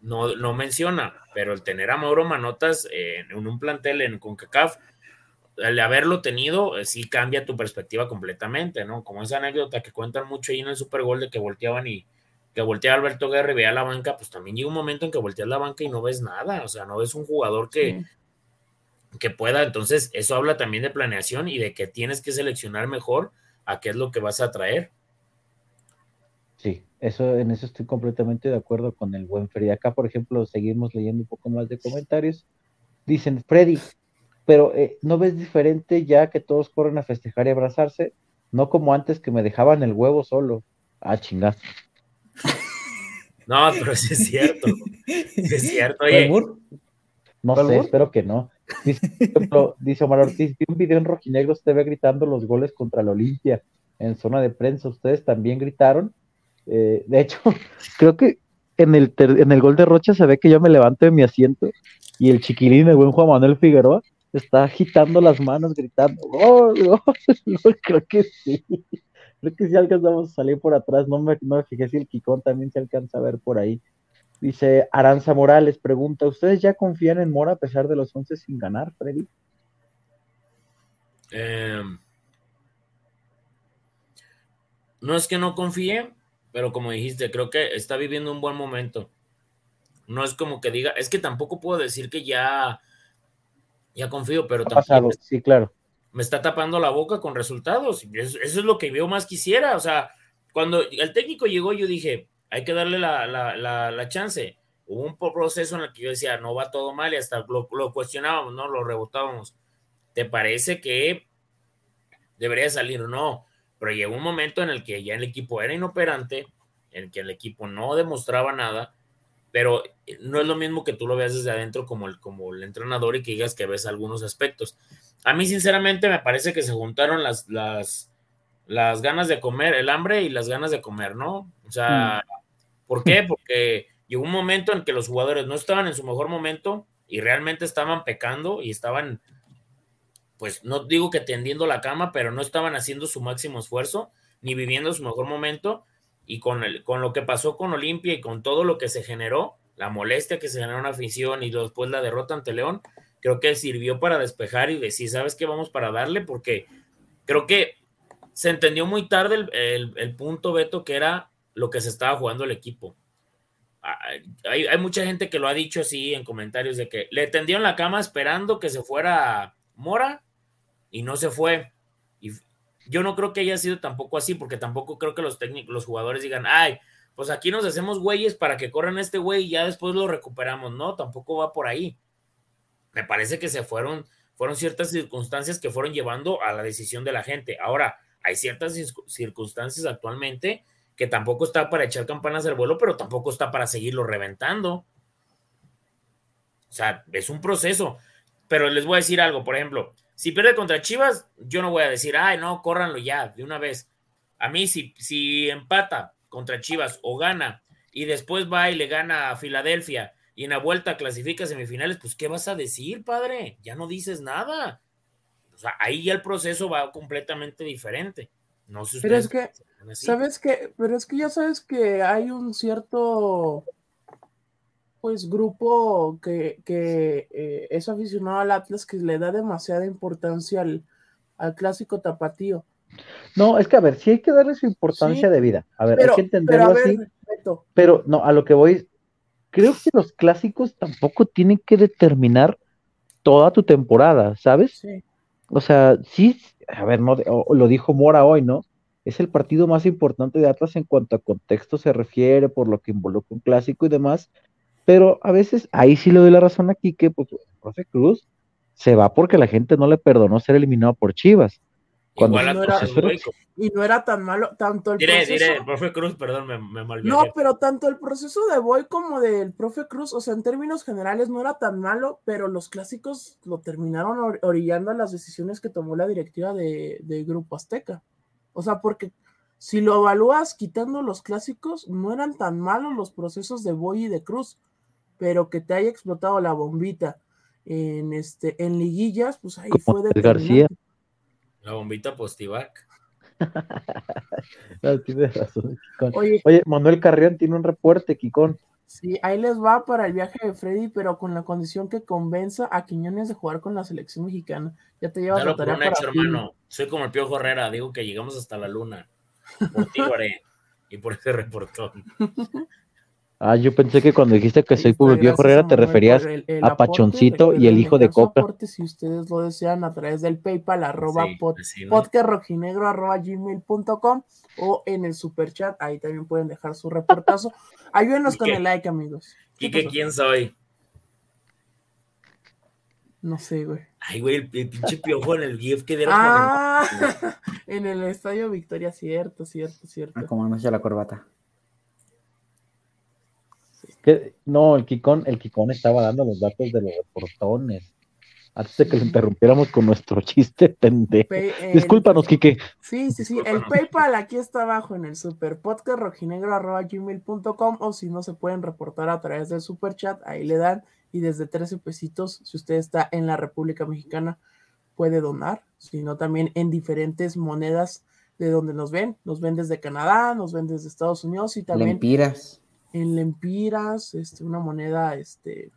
[SPEAKER 2] no, no menciona, pero el tener a Mauro Manotas en un plantel en CONCACAF, el haberlo tenido, eh, sí cambia tu perspectiva completamente, ¿no? Como esa anécdota que cuentan mucho ahí en el Super Gol de que volteaban y que voltea Alberto Guerra y veía la banca, pues también llega un momento en que volteas la banca y no ves nada, o sea, no ves un jugador que, que pueda, entonces eso habla también de planeación y de que tienes que seleccionar mejor a qué es lo que vas a traer.
[SPEAKER 4] Eso, en eso estoy completamente de acuerdo con el buen Freddy. Acá, por ejemplo, seguimos leyendo un poco más de comentarios. Dicen, Freddy, pero eh, ¿no ves diferente ya que todos corren a festejar y abrazarse? No como antes que me dejaban el huevo solo. Ah, chingada.
[SPEAKER 2] No, pero sí es cierto. Sí es cierto, oye.
[SPEAKER 4] No sé, espero que no. Dice, dice Omar Ortiz, vi un video en Rojinegros TV gritando los goles contra la Olimpia en zona de prensa. ¿Ustedes también gritaron? Eh, de hecho, creo que en el, en el gol de Rocha se ve que yo me levanto de mi asiento y el chiquilín, el buen Juan Manuel Figueroa, está agitando las manos, gritando, ¡Gol, Creo que sí. Creo que sí alcanzamos a salir por atrás. No me, no fijé si el Kikón también se alcanza a ver por ahí. Dice Aranza Morales, pregunta, ¿ustedes ya confían en Mora a pesar de los 11 sin ganar, Freddy?
[SPEAKER 2] Em, no es que no confíe, pero como dijiste, creo que está viviendo un buen momento. No es como que diga, es que tampoco puedo decir que ya, ya confío, pero
[SPEAKER 4] tampoco. sí, claro.
[SPEAKER 2] Me está tapando la boca con resultados. Eso, es lo que yo más quisiera. O sea, cuando el técnico llegó, yo dije, hay que darle la, la, chance. Hubo un proceso en el que yo decía, no va todo mal y hasta lo, lo cuestionábamos, ¿no? Lo rebotábamos. ¿Te parece que debería salir? o No pero llegó un momento en el que ya el equipo era inoperante, en el que el equipo no demostraba nada, pero no es lo mismo que tú lo veas desde adentro como el, como el entrenador y que digas que ves algunos aspectos. A mí, sinceramente, me parece que se juntaron las, las, las ganas de comer, el hambre y las ganas de comer, ¿no? O sea, mm. ¿por qué? Porque llegó un momento en que los jugadores no estaban en su mejor momento y realmente estaban pecando y estaban pues no digo que tendiendo la cama, pero no estaban haciendo su máximo esfuerzo, ni viviendo su mejor momento, y con, el, con lo que pasó con Olimpia y con todo lo que se generó, la molestia que se generó en la afición y después la derrota ante León, creo que sirvió para despejar y decir, ¿sabes qué? Vamos para darle, porque creo que se entendió muy tarde el, punto, Beto, que era lo que se estaba jugando el equipo. Hay, hay, mucha gente que lo ha dicho así en comentarios de que le tendieron la cama esperando que se fuera Mora y no se fue. Y yo no creo que haya sido tampoco así, porque tampoco creo que los técnicos, los jugadores digan, ay, pues aquí nos hacemos güeyes para que corran este güey y ya después lo recuperamos. No, tampoco va por ahí. Me parece que se fueron, fueron ciertas circunstancias que fueron llevando a la decisión de la gente. Ahora, hay ciertas circunstancias actualmente que tampoco está para echar campanas al vuelo, pero tampoco está para seguirlo reventando. O sea, es un proceso. Pero les voy a decir algo, por ejemplo, si pierde contra Chivas, yo no voy a decir, ay, no, córranlo ya, de una vez. A mí, si, si empata contra Chivas o gana y después va y le gana a Filadelfia y en la vuelta clasifica semifinales, pues ¿qué vas a decir, padre? Ya no dices nada. O sea, ahí ya el proceso va completamente diferente. No sé
[SPEAKER 1] Pero es que, ¿sabes qué? Pero es que ya sabes que hay un cierto, pues, grupo que, que eh, es aficionado al Atlas que le da demasiada importancia al, al clásico tapatío.
[SPEAKER 4] No, es que a ver, sí hay que darle su importancia de vida. A ver, hay que entenderlo así. Pero no, a lo que voy, creo que los clásicos tampoco tienen que determinar toda tu temporada, ¿sabes? Sí. O sea, sí, a ver, no, lo dijo Mora hoy, ¿no? Es el partido más importante de Atlas en cuanto a contexto se refiere, por lo que involucra un clásico y demás. Pero a veces, ahí sí le doy la razón aquí que, pues, el profe Cruz se va porque la gente no le perdonó ser eliminado por Chivas.
[SPEAKER 1] Y no era tan malo, tanto el
[SPEAKER 2] proceso. profe Cruz, perdón, me, me
[SPEAKER 1] No, pero tanto el proceso de Boy como del profe Cruz, o sea, en términos generales no era tan malo, pero los clásicos lo terminaron orillando a las decisiones que tomó la directiva de, Grupo Azteca. O sea, porque si lo evalúas quitando los clásicos, no eran tan malos los procesos de Boy y de Cruz, pero que te haya explotado la bombita en este en liguillas, pues ahí fue de
[SPEAKER 4] García.
[SPEAKER 2] La bombita postivac.
[SPEAKER 4] Oye, Manuel Carrión tiene un reporte, Kikón.
[SPEAKER 1] Sí, ahí les va para el viaje de Freddy, pero con la condición que convenza a Quiñones de jugar con la selección mexicana. Ya te llevas
[SPEAKER 2] la tarea para hermano. Soy como el Piojo Herrera, digo que llegamos hasta la luna. Por ti Y por ese reportón.
[SPEAKER 4] Ah, yo pensé que cuando dijiste que soy Publio Herrera te referías a Pachoncito y el hijo de Coca.
[SPEAKER 1] si ustedes lo desean a través del PayPal arroba podcastrojinegro arroba gmail.com o en el super chat, ahí también pueden dejar su reportazo. Ayúdenos con el like, amigos.
[SPEAKER 2] ¿Y qué quién soy?
[SPEAKER 1] No sé, güey.
[SPEAKER 2] Ay, güey, el, pinche piojo en el GIF que dieron.
[SPEAKER 1] Ah, en el estadio Victoria, cierto, cierto, cierto.
[SPEAKER 3] Ah, como anuncia la corbata.
[SPEAKER 4] No, el Kikón, el Kikón estaba dando los datos de los reportones. Antes de que lo interrumpiéramos con nuestro chiste pendejo. Discúlpanos, Kike.
[SPEAKER 1] Sí, sí, sí. El PayPal aquí está abajo en el super podcast rojinegro.gmail.com o si no se pueden reportar a través del super chat, ahí le dan. Y desde 13 pesitos, si usted está en la República Mexicana, puede donar. Sino también en diferentes monedas de donde nos ven. Nos ven desde Canadá, nos ven desde Estados Unidos y también.
[SPEAKER 3] Lempiras
[SPEAKER 1] en lempiras, este, una moneda este,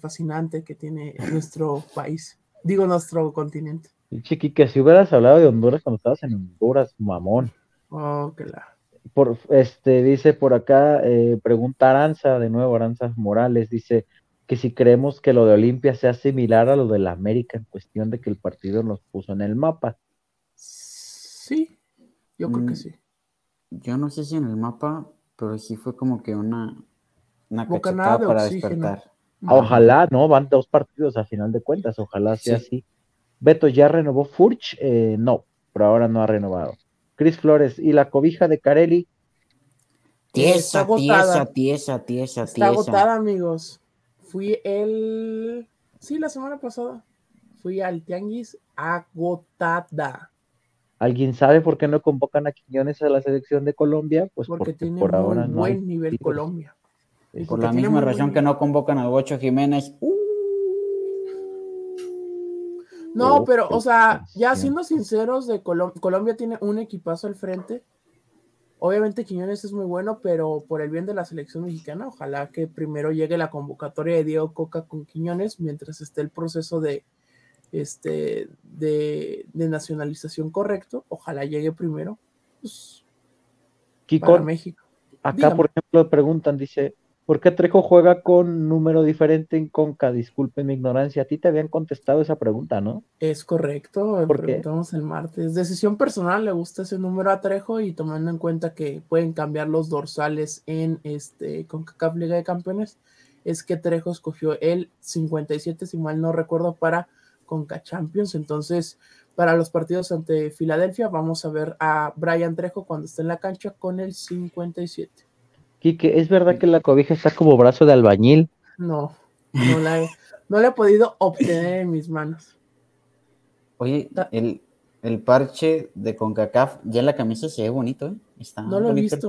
[SPEAKER 1] fascinante que tiene nuestro país, digo nuestro continente.
[SPEAKER 4] Chiqui, que si hubieras hablado de Honduras cuando estabas en Honduras, mamón.
[SPEAKER 1] Oh, que la.
[SPEAKER 4] Por, este, dice por acá, eh, pregunta Aranza, de nuevo Aranza Morales, dice que si creemos que lo de Olimpia sea similar a lo de la América en cuestión de que el partido nos puso en el mapa.
[SPEAKER 1] Sí, yo creo que mm, sí.
[SPEAKER 3] Yo no sé si en el mapa, pero sí fue como que una, una cachetada para despertar.
[SPEAKER 4] Ojalá, ¿no? Van dos partidos a final de cuentas, ojalá sea así. Beto ya renovó Furch, eh, no, pero ahora no ha renovado. Chris Flores y la cobija de Carelli.
[SPEAKER 3] Tiesa, tiesa, tiesa, tiesa,
[SPEAKER 1] Está agotada, amigos. Fui el. Sí, la semana pasada. Fui al Tianguis agotada.
[SPEAKER 4] ¿Alguien sabe por qué no convocan a Quiñones a la selección de Colombia? Pues
[SPEAKER 1] porque, tiene por ahora no buen nivel Colombia.
[SPEAKER 3] por la misma razón que no convocan al Bocho Jiménez. Uh.
[SPEAKER 1] No, oh, pero, o sea, ya siendo sinceros, de Colombia tiene un equipazo al frente. Obviamente Quiñones es muy bueno, pero por el bien de la selección mexicana, ojalá que primero llegue la convocatoria de Diego Coca con Quiñones mientras esté el proceso de, este, de, nacionalización correcto, ojalá llegue primero pues,
[SPEAKER 4] para México. Acá, por ejemplo, preguntan, dice, ¿por qué Trejo juega con número diferente en Conca? Disculpen mi ignorancia, a ti te habían contestado esa pregunta, ¿no?
[SPEAKER 1] Es correcto, ¿Por preguntamos el martes. Decisión personal, le gusta ese número a Trejo y tomando en cuenta que pueden cambiar los dorsales en este CONCACAF Liga de Campeones, es que Trejo escogió el 57, si mal no recuerdo, para Conca Champions. Entonces, para los partidos ante Filadelfia, vamos a ver a Brian Trejo cuando esté en la cancha con el 57.
[SPEAKER 4] Quique, ¿es verdad que la cobija está como brazo de albañil?
[SPEAKER 1] No, no la he, no la he podido obtener en mis manos.
[SPEAKER 3] Oye, el, el parche de CONCACAF, ya en la camisa se ve bonito, ¿eh? Está
[SPEAKER 1] no lo he visto.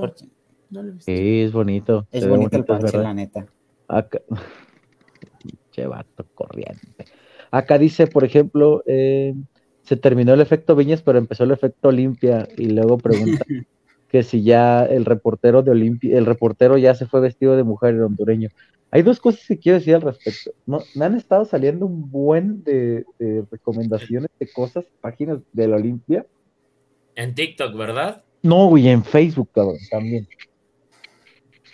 [SPEAKER 1] No
[SPEAKER 4] lo he visto. Sí, es bonito.
[SPEAKER 3] Es bonito, el parche, la neta.
[SPEAKER 4] Acá. che corriente. Acá dice, por ejemplo, eh, se terminó el efecto Viñas, pero empezó el efecto Olimpia. Y luego pregunta que si ya el reportero de Olimpia, el reportero ya se fue vestido de mujer hondureño. Hay dos cosas que quiero decir al respecto. No, me han estado saliendo un buen de, recomendaciones de cosas, páginas de la Olimpia.
[SPEAKER 2] En TikTok, ¿verdad?
[SPEAKER 4] No, y en Facebook, cabrón, también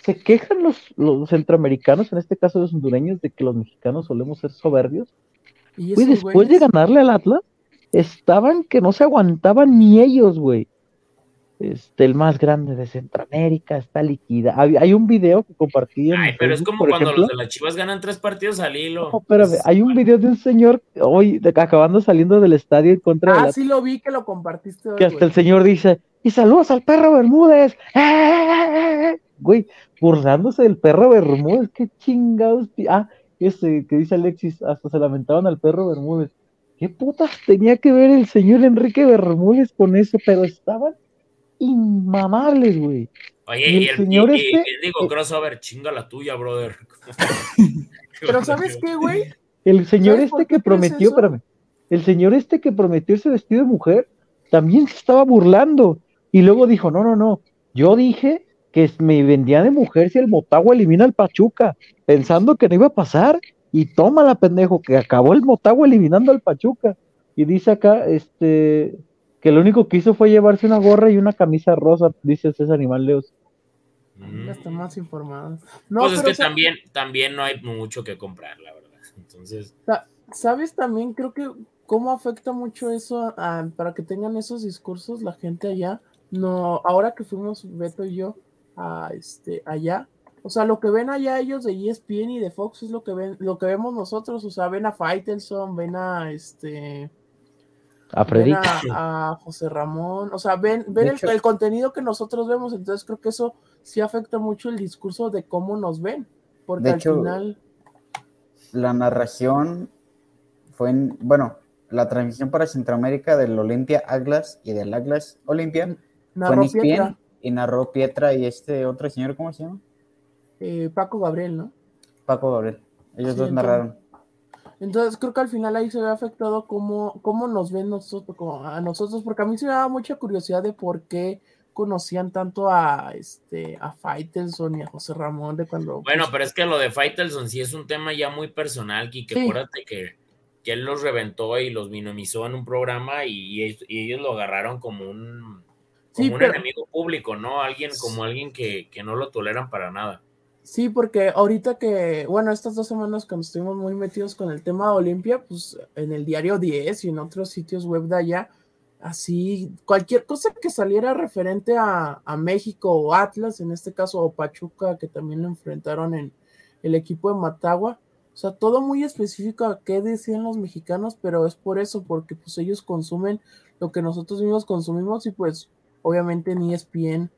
[SPEAKER 4] se quejan los, los, centroamericanos, en este caso los hondureños, de que los mexicanos solemos ser soberbios. Y después de ganarle al Atlas, estaban que no se aguantaban ni ellos, güey. Este, el más grande de Centroamérica está liquida. Hay, un video que compartí.
[SPEAKER 2] Ay, pero es como cuando los de las Chivas ganan tres partidos al hilo.
[SPEAKER 4] No, pero hay un video de un señor hoy acabando saliendo del estadio en contra
[SPEAKER 1] ah,
[SPEAKER 4] de.
[SPEAKER 1] Ah, sí lo vi que lo compartiste.
[SPEAKER 4] que hasta el señor dice: Y saludos al perro Bermúdez. ¡Eh! Güey, burlándose del perro Bermúdez, qué chingados. Ah, ese que dice Alexis, hasta se lamentaban al perro Bermúdez. ¿Qué putas tenía que ver el señor Enrique Bermúdez con eso? Pero estaban inmamables, güey.
[SPEAKER 2] Oye, y, el, señor este, digo, crossover, chinga la tuya, brother.
[SPEAKER 1] Pero ¿sabes qué, güey?
[SPEAKER 4] El señor este que prometió, espérame, el señor este que prometió ese vestido de mujer, también se estaba burlando. Y luego dijo, no, no, no, yo dije que me vendía de mujer si el Motagua elimina al Pachuca, pensando que no iba a pasar. Y toma la pendejo, que acabó el Motagua eliminando al Pachuca. Y dice acá, este, que lo único que hizo fue llevarse una gorra y una camisa rosa, dice César Animal Leos.
[SPEAKER 1] Mm. Ya está más informado.
[SPEAKER 2] No, pues es que también, también no hay mucho que comprar, la verdad. Entonces.
[SPEAKER 1] ¿Sabes también? Creo que cómo afecta mucho eso para que tengan esos discursos la gente allá. No, ahora que fuimos Beto y yo a este allá, o sea, lo que ven allá ellos de ESPN y de Fox es lo que ven, lo que vemos nosotros, o sea, ven a Faitelson, ven a este
[SPEAKER 4] a Freddy.
[SPEAKER 1] A, José Ramón, o sea, ven, ven el, contenido que nosotros vemos, entonces creo que eso sí afecta mucho el discurso de cómo nos ven, porque al final...
[SPEAKER 3] La narración fue en, bueno, la transmisión para Centroamérica del Olimpia Atlas y del Atlas Olimpia fue en ESPN y narró Pietra y este otro señor, ¿cómo se llama?
[SPEAKER 1] Eh, Paco Gabriel, ¿no?
[SPEAKER 3] Paco Gabriel. Ellos dos narraron.
[SPEAKER 1] Entonces creo que al final ahí se ve afectado cómo, cómo nos ven nosotros, a nosotros, porque a mí se me daba mucha curiosidad de por qué conocían tanto a este a Faitelson y a José Ramón de cuando.
[SPEAKER 2] Bueno, pero es que lo de Faitelson sí es un tema ya muy personal, y que acuérdate que, que, él los reventó y los minimizó en un programa y, ellos lo agarraron como un, como un enemigo público, ¿no? Alguien como alguien que, que no lo toleran para nada.
[SPEAKER 1] Sí, porque ahorita que, bueno, estas dos semanas cuando estuvimos muy metidos con el tema de Olimpia, pues en el diario 10 y en otros sitios web de allá, así, cualquier cosa que saliera referente a, México o Atlas, en este caso, o Pachuca, que también lo enfrentaron en el equipo de Matagua, o sea, todo muy específico a qué decían los mexicanos, pero es por eso, porque pues ellos consumen lo que nosotros mismos consumimos y pues obviamente en ESPN,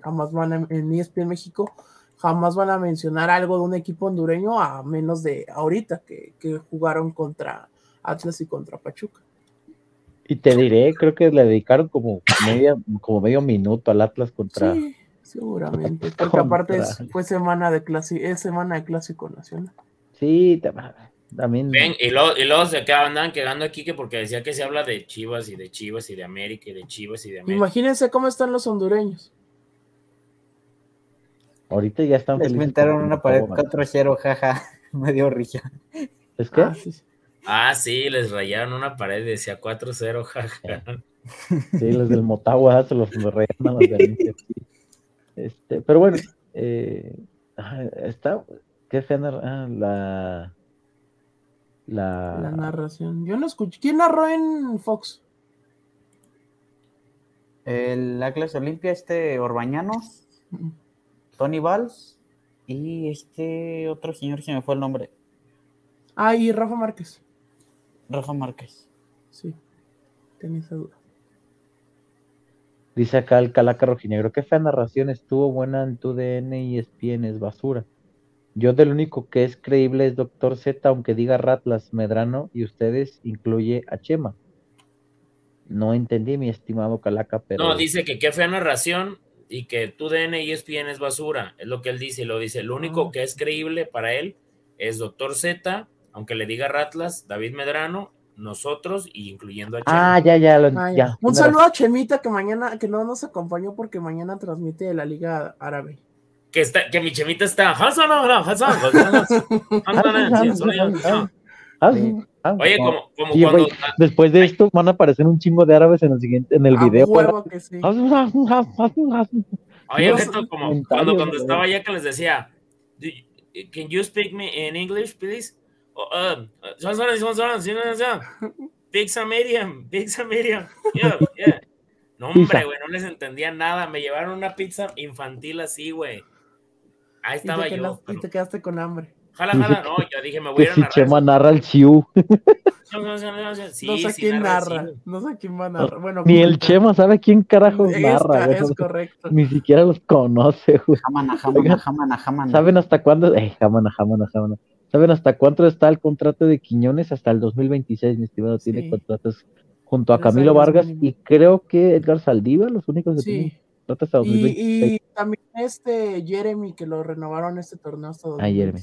[SPEAKER 1] jamás van a, en ESPN México, jamás van a mencionar algo de un equipo hondureño a menos de ahorita que, jugaron contra Atlas y contra Pachuca.
[SPEAKER 4] Y te diré, creo que le dedicaron como, media, como medio minuto al Atlas contra.
[SPEAKER 1] Sí, seguramente. Porque aparte fue semana de clásico, es semana de clásico nacional.
[SPEAKER 4] Sí, también.
[SPEAKER 2] Ven, y luego, y luego se andaban quedando aquí que porque decía que se habla de Chivas y de Chivas y de América y de Chivas y de América.
[SPEAKER 1] Imagínense cómo están los hondureños.
[SPEAKER 4] Ahorita ya están
[SPEAKER 3] Les inventaron una pared 4-0, jaja. Me dio risa.
[SPEAKER 4] ¿Es que? Ah,
[SPEAKER 2] Ah, sí, les rayaron una pared, decía 4-0, jaja.
[SPEAKER 4] Sí, los del Motagua se los rayaron a los de Este, pero bueno, eh, está, qué fea ah, la, la...
[SPEAKER 1] La narración. Yo no escuché. ¿Quién narró en Fox?
[SPEAKER 3] El Atlas Olimpia, este Orbañanos, Tony Valls y este otro señor, se me fue el nombre.
[SPEAKER 1] Ah, y Rafa Márquez.
[SPEAKER 3] Rafa Márquez.
[SPEAKER 1] Sí, tenía esa duda.
[SPEAKER 4] Dice acá el Calaca Rojinegro, qué fea narración estuvo buena en tu DN y ESPN, es basura. Yo del único que es creíble es Doctor Z, aunque diga Ratlas, Medrano y ustedes incluye a Chema. No entendí, mi estimado Calaca, pero...
[SPEAKER 2] No, dice que qué fea narración y que tu DN y ESPN es basura. Es lo que él dice, lo dice. Lo único ah. que es creíble para él es Doctor Z, aunque le diga Ratlas, David Medrano, nosotros y incluyendo a
[SPEAKER 4] Chema. Ah, ya, ya, lo,
[SPEAKER 1] ah, ya. Un saludo a Chemita que mañana, que no nos acompañó porque mañana transmite la Liga Árabe.
[SPEAKER 2] Que está, que mi Chemita está. Oye, como, como cuando.
[SPEAKER 4] después de esto van a aparecer un chingo de árabes en el siguiente, en el video.
[SPEAKER 1] Que sí.
[SPEAKER 2] Oye, esto como cuando, cuando estaba allá que les decía, can you speak me in English, please? Uh, pizza medium, pizza medium. Yeah, yeah. No, hombre, güey, no les entendía nada. Me llevaron una pizza infantil así, güey. Ahí estaba
[SPEAKER 1] y
[SPEAKER 2] yo.
[SPEAKER 1] Y te quedaste con hambre.
[SPEAKER 2] Jala, jala, no, yo dije, me voy a ir a
[SPEAKER 4] narrar. Chema narra el Chiu.
[SPEAKER 1] no sé quién narra, no sé quién va a narrar. Bueno,
[SPEAKER 4] Ni el Chema sabe quién carajos narra.
[SPEAKER 1] Es correcto.
[SPEAKER 4] Ni siquiera los conoce, güey.
[SPEAKER 3] Jamana, jamana, jamana, jamana.
[SPEAKER 4] ¿Saben hasta cuándo? Eh, jamana, jamana, jamana. ¿Saben hasta cuánto está el contrato de Quiñones? Hasta el 2026, mi estimado. Tiene contratos junto a Camilo Vargas y creo que Edgar Saldiva, los únicos que
[SPEAKER 1] sí. Tienen hasta 2026. Y, y, también este Jeremy, que lo renovaron este torneo hasta 2026. Ah, Jeremy.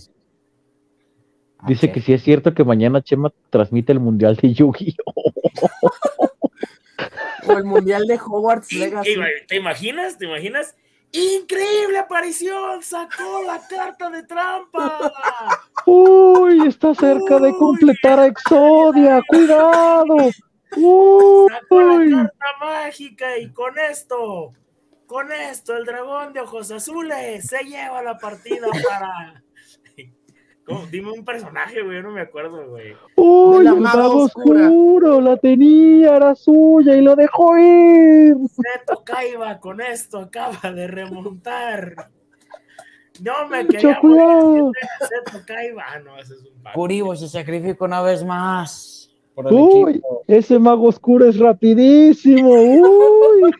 [SPEAKER 4] Dice que sí es cierto que mañana Chema transmite el Mundial de Yu-Gi-Oh!
[SPEAKER 1] o el Mundial de Hogwarts Legacy.
[SPEAKER 2] ¿Te imaginas? ¿Te imaginas? ¡Increíble aparición! ¡Sacó la carta de trampa!
[SPEAKER 4] ¡Uy! Está cerca de completar a Exodia. ¡Cuidado! ¡Uy!
[SPEAKER 2] Sacó la carta mágica y con esto, con esto, el dragón de ojos azules se lleva la partida para Dime un personaje, güey, no me acuerdo, güey.
[SPEAKER 4] ¡Uy, la el mago oscuro! La tenía, era suya y lo dejó ir.
[SPEAKER 2] Neto Kaiba con esto acaba de remontar. No me quería
[SPEAKER 3] morir. Seto Kaiba. Ah, no, ese es un Curibo se sacrifica una vez más.
[SPEAKER 4] Uy, ese mago oscuro es rapidísimo. Uy.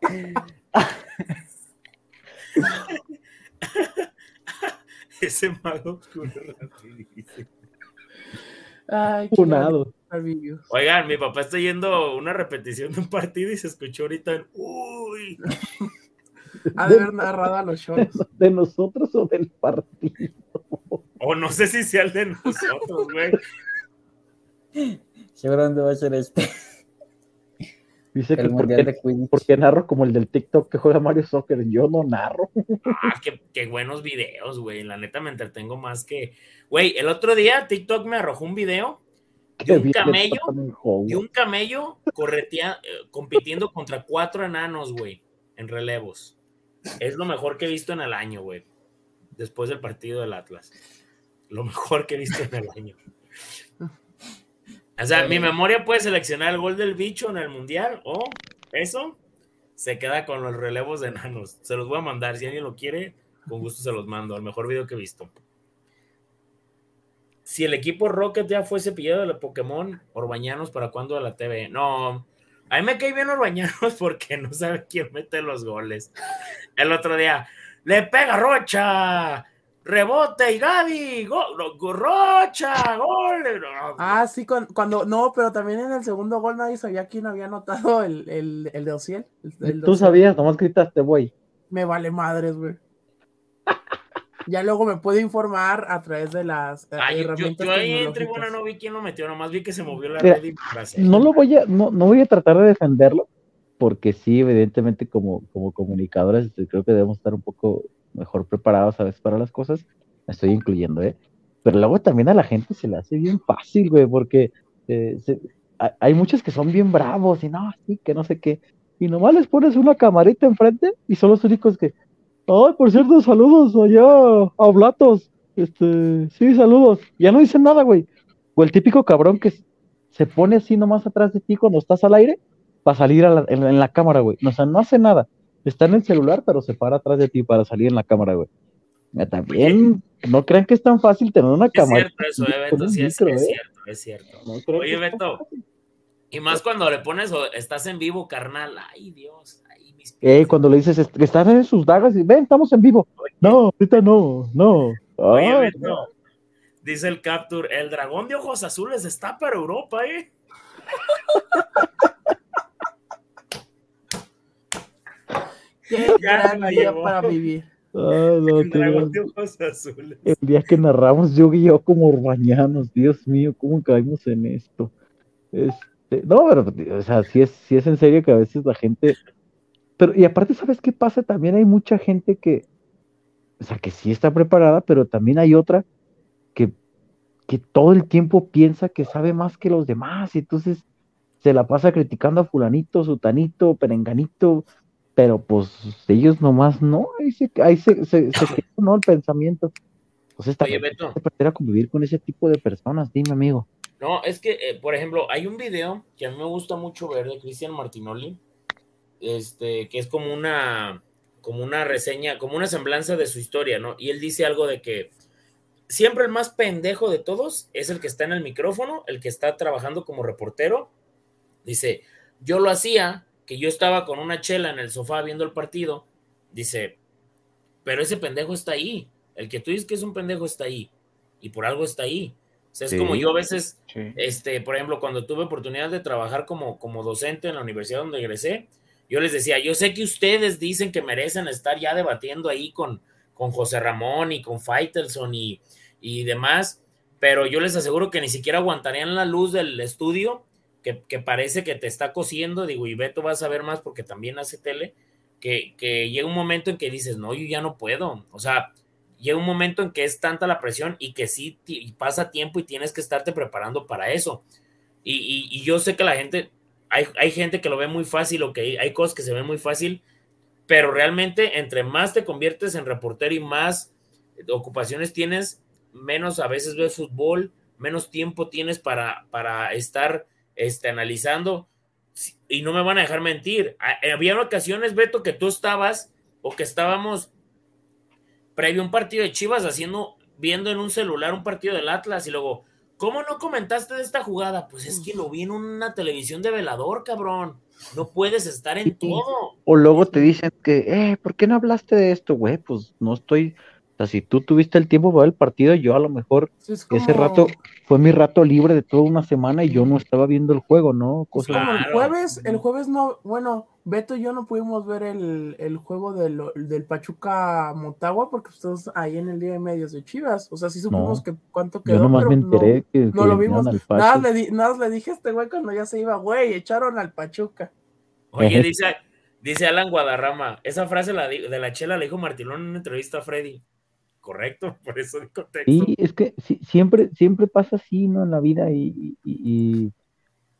[SPEAKER 2] Ese mago oscuro
[SPEAKER 1] Ay,
[SPEAKER 2] Oigan, mi papá está yendo una repetición de un partido y se escuchó ahorita en Uy.
[SPEAKER 1] Ha de haber narrado a los shows.
[SPEAKER 4] ¿De nosotros o del partido?
[SPEAKER 2] O no sé si sea el de nosotros, güey.
[SPEAKER 3] Seguramente va a ser este.
[SPEAKER 4] Dice que porque, narro como el del TikTok que juega Mario Soccer. Yo no narro.
[SPEAKER 2] Ah, qué, buenos videos, güey. La neta me entretengo más que. Güey, el otro día TikTok me arrojó un video de un camello. Y un camello corretea, eh, compitiendo contra cuatro enanos, güey, en relevos. Es lo mejor que he visto en el año, güey. Después del partido del Atlas. Lo mejor que he visto en el año. O sea, mi memoria puede seleccionar el gol del bicho en el mundial o eso se queda con los relevos de enanos. Se los voy a mandar. Si alguien lo quiere, con gusto se los mando. El mejor video que he visto. Si el equipo Rocket ya fuese pillado de Pokémon, Orbañanos, ¿para cuándo a la TV? No, a mí me cae bien Orbañanos porque no sabe quién mete los goles. El otro día, le pega Rocha, rebote y Gaby, Gorrocha, gol.
[SPEAKER 1] Ah, sí, cuando, no, pero también en el segundo gol nadie sabía quién había anotado el, el, el de Ociel.
[SPEAKER 4] Tú sabías, nomás gritaste, güey.
[SPEAKER 1] Me vale madres, güey. ya luego me puedo informar a través de las
[SPEAKER 2] eh, herramientas. Yo, ahí en tribuna no vi quién lo metió, nomás vi que se movió la red y
[SPEAKER 4] No lo voy a, no, no voy a tratar de defenderlo, porque sí, evidentemente, como, como comunicadores, creo que debemos estar un poco mejor preparados a veces para las cosas, estoy incluyendo, ¿eh? pero luego también a la gente se le hace bien fácil, güey, porque eh, hay muchos que son bien bravos y no, sí, que no sé qué, y nomás les pones una camarita enfrente y son los únicos que, ay, por cierto, saludos allá a este, sí, saludos, ya no dicen nada, güey, o el típico cabrón que se pone así nomás atrás de ti cuando estás al aire para salir en, la cámara, güey, o sea, no hace nada, está en el celular, pero se para atrás de ti para salir en la cámara, güey. También no crean que es tan fácil tener una cámara.
[SPEAKER 2] Es cierto eso, eh, Beto, sí, es, ¿eh? cierto, es cierto. Oye, Beto, y más cuando le pones o estás en vivo, carnal, ay Dios, ay mis
[SPEAKER 4] eh, cuando le dices, están en sus dagas y ven, estamos en vivo. No, ahorita no, no.
[SPEAKER 2] Oye, Beto, dice el Capture, el dragón de ojos azules está para Europa, ¿eh?
[SPEAKER 1] Qué gran día para vivir.
[SPEAKER 4] el, dragón de ojos azules. el día que narramos yo y yo como urbañanos, Dios mío, ¿cómo caímos en esto? Este, no, pero, o sea, sí es, sí es en serio que a veces la gente. Pero, y aparte, ¿sabes qué pasa? También hay mucha gente que, o sea, que sí está preparada, pero también hay otra que, que todo el tiempo piensa que sabe más que los demás, y entonces se la pasa criticando a fulanito, sutanito, perenganito, pero pues ellos nomás no, ahí se, ahí se, se, ¿no? El pensamiento. Pues esta Oye, Beto. a convivir con ese tipo de personas, dime amigo.
[SPEAKER 2] No, es que, eh, por ejemplo, hay un video que a mí me gusta mucho ver de Cristian Martinoli, este, que es como una, como una reseña, como una semblanza de su historia, ¿no? Y él dice algo de que siempre el más pendejo de todos es el que está en el micrófono, el que está trabajando como reportero. Dice, yo lo hacía que yo estaba con una chela en el sofá viendo el partido, dice, pero ese pendejo está ahí. El que tú dices que es un pendejo está ahí. Y por algo está ahí. O sea, es como yo a veces, este, por ejemplo, cuando tuve oportunidad de trabajar como, como docente en la universidad donde egresé, yo les decía, yo sé que ustedes dicen que merecen estar ya debatiendo ahí con, con José Ramón y con Faitelson y, y demás, pero yo les aseguro que ni siquiera aguantarían la luz del estudio que, parece que te está cosiendo, digo, y Beto vas a ver más porque también hace tele, que, que llega un momento en que dices, no, yo ya no puedo, o sea, llega un momento en que es tanta la presión y que sí pasa tiempo y tienes que estarte preparando para eso. Y, y, yo sé que la gente, hay, hay, gente que lo ve muy fácil o que hay, cosas que se ven muy fácil, pero realmente entre más te conviertes en reportero y más ocupaciones tienes, menos a veces ves fútbol, menos tiempo tienes para, para estar este, analizando, y no me van a dejar mentir, había ocasiones, Beto, que tú estabas o que estábamos previo a un partido de Chivas haciendo, viendo en un celular un partido del Atlas y luego, ¿cómo no comentaste de esta jugada? Pues es que lo vi en una televisión de velador, cabrón. No puedes estar en todo.
[SPEAKER 4] O luego te dicen que, eh, ¿por qué no hablaste de esto, güey? Pues no estoy, si tú tuviste el tiempo para ver el partido, yo a lo mejor ese rato fue mi rato libre de toda una semana y yo no estaba viendo el juego, ¿no?
[SPEAKER 1] Cosa... como el jueves, el jueves no, bueno, Beto y yo no pudimos ver el, juego del, del, Pachuca Motagua porque estamos ahí en el día de medios de Chivas. O sea, sí supimos que cuánto quedó.
[SPEAKER 4] Yo nomás me enteré que,
[SPEAKER 1] no lo vimos. Nada le, nada le dije a este güey cuando ya se iba, güey, echaron al Pachuca.
[SPEAKER 2] Oye, dice, dice Alan Guadarrama, esa frase la, de la chela la dijo Martilón en una entrevista a Freddy correcto, por eso el contexto.
[SPEAKER 4] Sí, es que siempre, siempre pasa así, ¿no? En la vida y, y,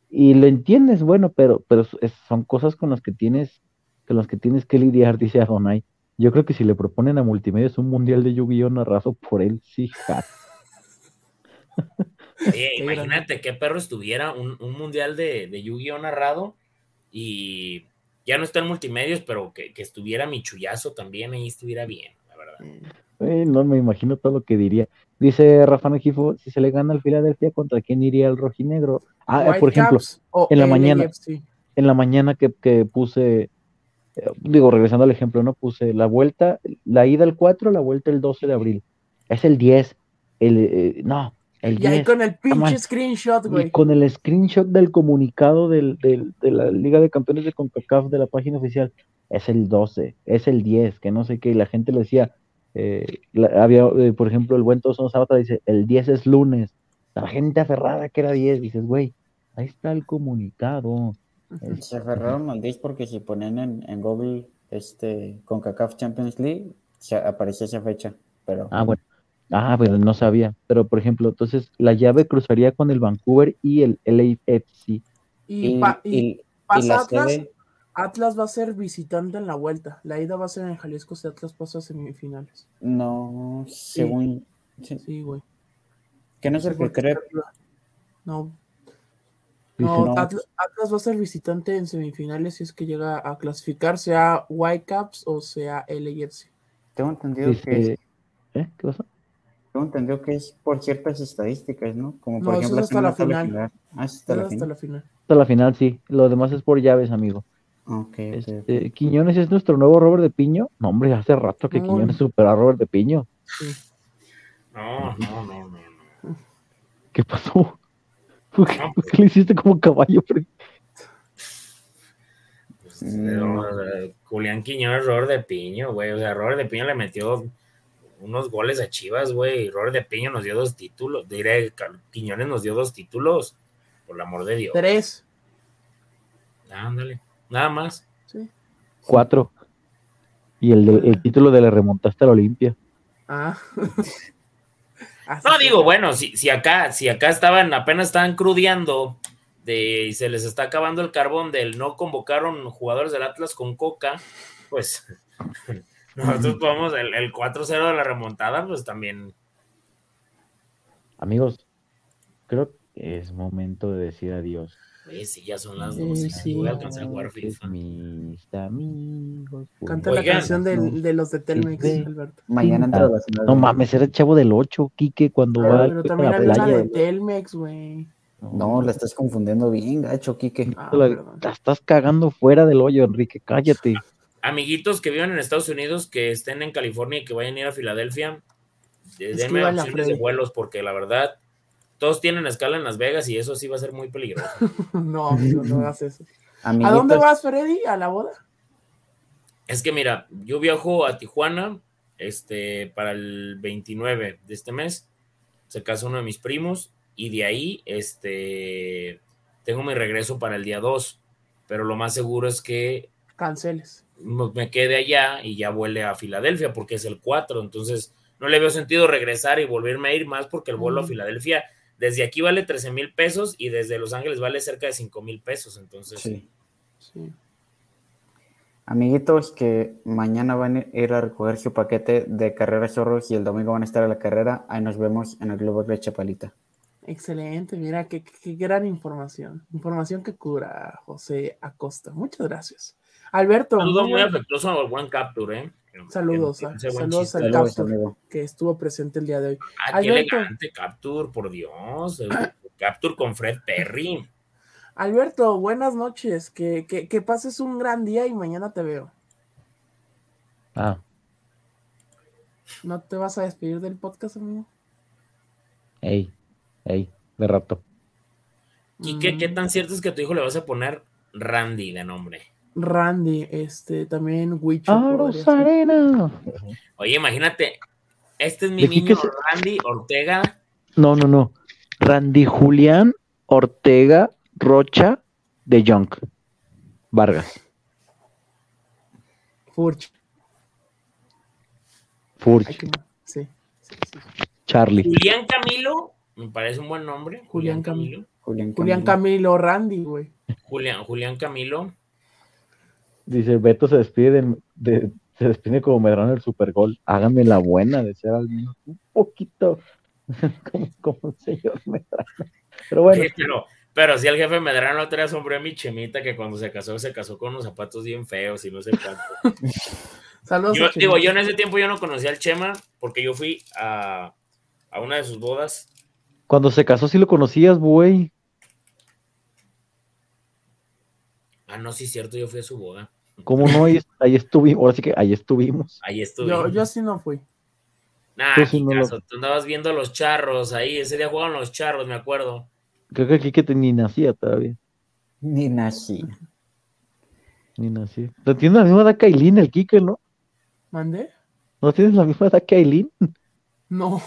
[SPEAKER 4] y, lo entiendes, bueno, pero, pero son cosas con las que tienes, con las que tienes que lidiar, dice Adonai. Yo creo que si le proponen a Multimedia es un mundial de Yu-Gi-Oh! narrado por él, sí,
[SPEAKER 2] imagínate qué perro estuviera un, mundial de, de Yu-Gi-Oh! narrado y ya no está en multimedios, pero que, que estuviera mi chullazo también ahí estuviera bien, verdad.
[SPEAKER 4] No me imagino todo lo que diría. Dice Rafa Negifo, si se le gana al Filadelfia, ¿contra quién iría el rojinegro? Ah, por ejemplo, en la mañana, en la mañana que, puse, eh, digo, regresando al ejemplo, ¿no? Puse la vuelta, la ida el 4, la vuelta el 12 de abril. Es el 10, el, eh, no, el 10.
[SPEAKER 1] Y ahí con el pinche screenshot, güey.
[SPEAKER 4] con el screenshot del comunicado del, del, de la Liga de Campeones de CONCACAF de la página oficial, es el 12, es el 10, que no sé qué, y la gente le decía, eh, había, eh, por ejemplo, el buen Toso Sabata dice, el 10 es lunes. La gente aferrada que era 10, dices, güey, ahí está el comunicado.
[SPEAKER 3] Se aferraron al 10 porque si ponen en, Google este, con CACAF Champions League, se aparece esa fecha. Pero...
[SPEAKER 4] Ah, bueno. Ah, pues no sabía. Pero, por ejemplo, entonces la llave cruzaría con el Vancouver y el LAFC.
[SPEAKER 1] Y,
[SPEAKER 3] Y,
[SPEAKER 1] pa- y
[SPEAKER 3] y-
[SPEAKER 1] pasa Atlas,
[SPEAKER 3] sede-
[SPEAKER 1] Atlas va a ser visitante en la vuelta. La ida va a ser en Jalisco si Atlas pasa a semifinales.
[SPEAKER 3] no, según. sí,
[SPEAKER 1] Sí, güey.
[SPEAKER 3] que no es el que cree.
[SPEAKER 1] Atlas- No, no,
[SPEAKER 3] no.
[SPEAKER 1] Atlas, Atlas va a ser visitante en semifinales si es que llega a clasificar, sea Whitecaps o sea LAFC.
[SPEAKER 3] Tengo entendido que
[SPEAKER 4] dice- ¿Eh? ¿Qué pasó?
[SPEAKER 3] tengo entendido que es por ciertas estadísticas, ¿no? Como por
[SPEAKER 1] No, eso
[SPEAKER 3] ejemplo
[SPEAKER 1] es hasta la final.
[SPEAKER 3] Ah, es hasta
[SPEAKER 1] Hasta
[SPEAKER 3] la final.
[SPEAKER 1] la final.
[SPEAKER 4] Hasta la final, sí. Lo demás es por llaves, amigo.
[SPEAKER 3] Ok, ok,
[SPEAKER 4] Este. Quiñones es nuestro nuevo Robert de Piño. No, hombre, hace rato que
[SPEAKER 1] No.
[SPEAKER 4] Quiñones superó a Robert de Piño.
[SPEAKER 1] Sí.
[SPEAKER 2] No, no, no, no. no.
[SPEAKER 4] ¿Qué pasó? ¿Por qué,
[SPEAKER 2] No,
[SPEAKER 4] por qué le hiciste como caballo? Freddy?
[SPEAKER 2] Pues, sea, Julián Quiñones, Robert de Piño, güey. O sea, Robert de Piño le metió unos goles a Chivas, güey. Y Robert de Piño nos dio dos títulos. Diré, Quiñones nos dio dos títulos. Por el amor de Dios.
[SPEAKER 1] Tres.
[SPEAKER 2] Ándale. Nada más.
[SPEAKER 1] Sí.
[SPEAKER 4] Cuatro. Y el, de- el título de le remontaste a la Olimpia.
[SPEAKER 1] Ah.
[SPEAKER 2] No,
[SPEAKER 1] que-
[SPEAKER 2] digo, bueno, si, si acá, si acá estaban, apenas estaban crudeando de, y se les está acabando el carbón del no convocaron jugadores del Atlas con Coca, pues nosotros podemos, el, el 4-0 de la remontada, pues también.
[SPEAKER 4] Amigos, creo que es momento de decir adiós.
[SPEAKER 2] Oye, sí, ya son las
[SPEAKER 1] Sí,
[SPEAKER 2] 12.
[SPEAKER 1] sí.
[SPEAKER 2] Voy a alcanzar a jugar FIFA.
[SPEAKER 4] Mis amigos.
[SPEAKER 1] Canta la canción del- de, los de Telmex,
[SPEAKER 4] Sí.
[SPEAKER 1] Alberto.
[SPEAKER 3] Mañana entra la final.
[SPEAKER 4] No mames, era el chavo del 8, Quique, cuando va
[SPEAKER 1] Pero
[SPEAKER 4] a
[SPEAKER 1] también
[SPEAKER 4] la
[SPEAKER 1] había una
[SPEAKER 4] playa.
[SPEAKER 1] de Telmex, güey.
[SPEAKER 3] No, la estás confundiendo bien, gacho, Quique.
[SPEAKER 1] Ah,
[SPEAKER 4] la, la estás cagando fuera del hoyo, Enrique, cállate.
[SPEAKER 2] Amiguitos que viven en Estados Unidos, que estén en California y que vayan a ir a Filadelfia, denme
[SPEAKER 1] a
[SPEAKER 2] opciones de vuelos, porque la verdad, todos tienen escala en Las Vegas y eso sí va a ser muy peligroso.
[SPEAKER 1] No, amigo, no hagas eso. ¿A dónde vas, Freddy? ¿A la boda?
[SPEAKER 2] Es que mira, yo viajo a Tijuana este, para el 29 de este mes. Se casa uno de mis primos y de ahí este, tengo mi regreso para el día 2. Pero lo más seguro es que
[SPEAKER 1] Canceles.
[SPEAKER 2] me quede allá y ya vuele a Filadelfia porque es el 4. Entonces no le veo sentido regresar y volverme a ir más porque el vuelo a. Filadelfia desde aquí vale 13 mil pesos y desde Los Ángeles vale cerca de 5 mil pesos. Entonces,
[SPEAKER 3] sí.
[SPEAKER 1] Sí.
[SPEAKER 3] Amiguitos que mañana van a ir a recoger su paquete de carrera zorros y el domingo van a estar a la carrera. Ahí nos vemos en el Globo de Chapalita.
[SPEAKER 1] Excelente, mira, qué, qué- gran información. Información que cura José Acosta. Muchas gracias. Alberto,
[SPEAKER 2] saludo
[SPEAKER 1] muy
[SPEAKER 2] afectuoso al buen Capture, ¿eh?
[SPEAKER 1] Saludos,
[SPEAKER 2] que-
[SPEAKER 1] ah, saludos al
[SPEAKER 3] Saludos,
[SPEAKER 1] Capture. que estuvo presente el día de hoy.
[SPEAKER 2] Ah, qué
[SPEAKER 1] Alberto.
[SPEAKER 2] elegante Capture, por Dios. Capture con Fred Perry.
[SPEAKER 1] Alberto, buenas noches. Que, que, que pases un gran día y mañana te veo.
[SPEAKER 4] Ah,
[SPEAKER 1] ¿No te vas a despedir del podcast, amigo?
[SPEAKER 4] ey, ey, de rato.
[SPEAKER 2] Quique, ¿qué
[SPEAKER 1] Mm,
[SPEAKER 2] tan cierto es que a tu hijo le vas a poner Randy de nombre?
[SPEAKER 1] Randy, este, también Wicho.
[SPEAKER 4] ¡Ah. Rosarena!
[SPEAKER 2] Oye, imagínate, este es mi
[SPEAKER 4] ¿De
[SPEAKER 2] niño
[SPEAKER 4] se-
[SPEAKER 2] Randy Ortega.
[SPEAKER 4] No, no, no. Randy Julián Ortega Rocha de Young. Vargas.
[SPEAKER 1] Furch.
[SPEAKER 4] Furch.
[SPEAKER 1] Sí, sí, sí.
[SPEAKER 4] Charlie.
[SPEAKER 2] Julián Camilo, me parece un buen nombre.
[SPEAKER 1] Julián
[SPEAKER 2] Julián Camilo.
[SPEAKER 3] Julián,
[SPEAKER 1] Julián Camilo Randy, güey.
[SPEAKER 2] Julián, Julián Camilo.
[SPEAKER 4] Dice, Beto se despide de, de- se despide como Medrano del Supergol. Hágame la buena de ser al menos un poquito como, como un señor Medrano. Pero bueno,
[SPEAKER 2] Sí, pero, pero si el jefe Medrano trae sombrero a mi chemita que cuando se casó, se casó con unos zapatos bien feos y no sé cuánto.
[SPEAKER 1] Saludos.
[SPEAKER 2] Yo, digo, yo en ese tiempo yo no conocía al Chema porque yo fui a, a una de sus bodas.
[SPEAKER 4] cuando se casó sí lo conocías, güey.
[SPEAKER 2] Ah, no, sí, cierto, yo fui a su boda.
[SPEAKER 4] ¿Cómo no? Ahí, ahí estuvimos. Ahora sí que ahí estuvimos.
[SPEAKER 2] Ahí estuve.
[SPEAKER 1] Yo, yo sí no fui.
[SPEAKER 2] Nah,
[SPEAKER 4] sí no lo-
[SPEAKER 2] tú andabas viendo a los charros ahí. Ese día jugaban los charros, me acuerdo.
[SPEAKER 4] Creo que aquí que te- ni nacía todavía.
[SPEAKER 3] Ni nací.
[SPEAKER 4] Ni nacía. Pero tiene la misma edad que Aileen, el Kike, ¿no?
[SPEAKER 1] ¿Mandé?
[SPEAKER 4] ¿No tienes la misma edad que Aileen?
[SPEAKER 1] No.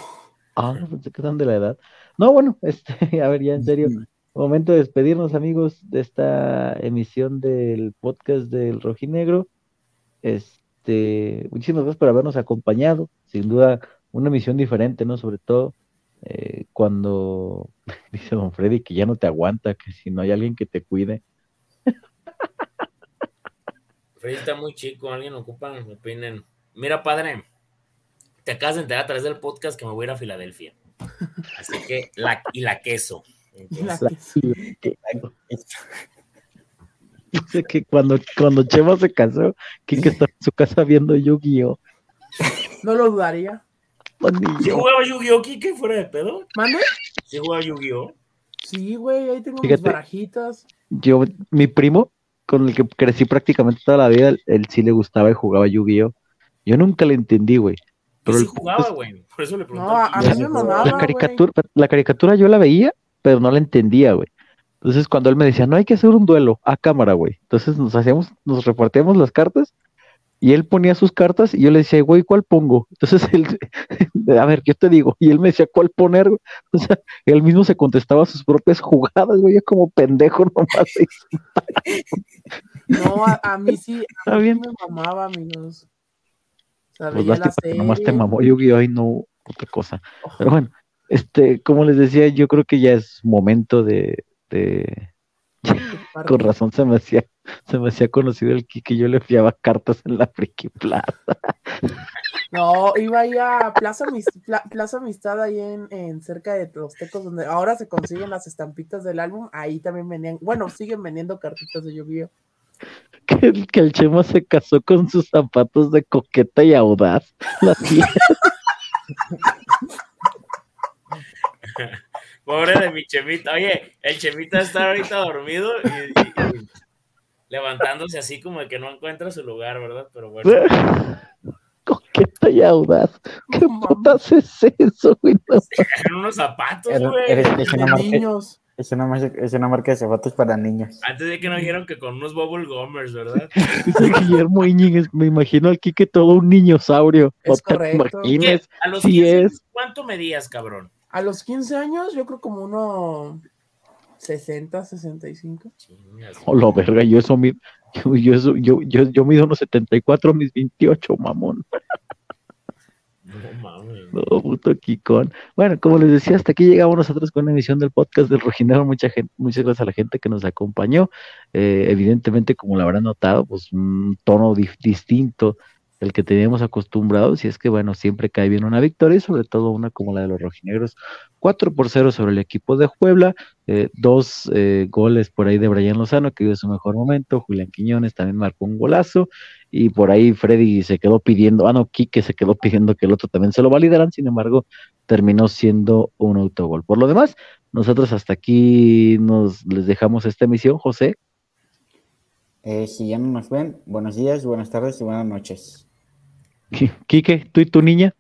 [SPEAKER 4] Ah, pensé que están de la edad. No, bueno, este, a ver, ya en serio. Momento de despedirnos, amigos, de esta emisión del podcast del Rojinegro. Este, muchísimas gracias por habernos acompañado. Sin duda una misión diferente, ¿no? Sobre todo eh, cuando dice don Freddy que ya no te aguanta, que si no hay alguien que te cuide.
[SPEAKER 2] Freddy está muy chico, alguien ocupa, opinen. Mira, padre, te acabas de enterar a través del podcast que me voy a ir a Filadelfia. Así que, la, y la queso.
[SPEAKER 4] Dice que cuando, cuando Chema se casó, que estaba en su casa viendo Yu-Gi-Oh!
[SPEAKER 1] No lo dudaría.
[SPEAKER 2] ¿Sí jugaba Yu-Gi-Oh! ¿Qué fuera de pedo?
[SPEAKER 1] ¿Mande?
[SPEAKER 2] ¿Sí jugaba Yu-Gi-Oh?
[SPEAKER 1] Sí, güey, ahí tengo mis barajitas.
[SPEAKER 4] Yo, mi primo, con el que crecí prácticamente toda la vida, él, sí le gustaba y jugaba Yu-Gi-Oh! Yo nunca le entendí, güey.
[SPEAKER 2] Pero sí jugaba, güey. Por eso le preguntaba.
[SPEAKER 1] No, a mí me mamaba,
[SPEAKER 4] la caricatura, la caricatura yo la veía, pero no la entendía, güey. Entonces, cuando él me decía, no hay que hacer un duelo a cámara, güey. Entonces nos hacíamos, nos repartíamos las cartas y él ponía sus cartas y yo le decía, güey, ¿cuál pongo? Entonces él, a ver, yo te digo, y él me decía, ¿cuál poner? O sea, él mismo se contestaba sus propias jugadas, güey, como pendejo nomás.
[SPEAKER 1] no, a, mí sí, a mí me mamaba, amigos.
[SPEAKER 4] O pues nomás te mamó Yu-Gi-Oh! y no otra cosa. Pero bueno, este, como les decía, yo creo que ya es momento de, con razón se me hacía, se me hacía conocido el que yo le fiaba cartas en la Friki Plaza.
[SPEAKER 1] No, iba ahí a Plaza, Plaza Amistad ahí en, cerca de los tecos donde ahora se consiguen las estampitas del álbum, ahí también venían, bueno, siguen vendiendo cartitas de lluvia.
[SPEAKER 4] Que el, que el Chema se casó con sus zapatos de coqueta y audaz. La
[SPEAKER 2] Pobre de mi Chemita. Oye, el Chemita está ahorita dormido y, levantándose así como de que no encuentra su lugar, ¿verdad? Pero bueno.
[SPEAKER 4] Coqueta y audaz. ¿Qué putas es eso, güey?
[SPEAKER 2] En unos zapatos, güey. Es
[SPEAKER 3] una, niños. es, una, es una marca de zapatos para niños.
[SPEAKER 2] Antes de que nos dijeron que con unos bubble gummers, ¿verdad?
[SPEAKER 4] Dice Guillermo Íñiguez, me imagino al Kike todo un niñosaurio.
[SPEAKER 1] Es correcto.
[SPEAKER 2] A los si es... ¿Cuánto medías, cabrón?
[SPEAKER 1] A los 15 años, yo creo como uno 60, 65.
[SPEAKER 4] Hola, verga, yo eso yo, yo, yo, yo, yo mido unos 74, mis 28, mamón.
[SPEAKER 2] No mames.
[SPEAKER 4] No, puto Kikón. Bueno, como les decía, hasta aquí llegamos nosotros con la emisión del podcast del Rojinero. Mucha gente, muchas gracias a la gente que nos acompañó. Eh, evidentemente, como lo habrán notado, pues un tono distinto el que teníamos acostumbrados, y es que, bueno, siempre cae bien una victoria, y sobre todo una como la de los rojinegros, 4 por 0 sobre el equipo de Puebla, eh, dos eh, goles por ahí de Brian Lozano, que vive su mejor momento, Julián Quiñones también marcó un golazo, y por ahí Freddy se quedó pidiendo, ah, no, Quique se quedó pidiendo que el otro también se lo validaran, sin embargo, terminó siendo un autogol. Por lo demás, nosotros hasta aquí nos les dejamos esta emisión, José.
[SPEAKER 3] Eh, si ya no nos ven, buenos días, buenas tardes y buenas noches.
[SPEAKER 4] Quique, tú y tu niña.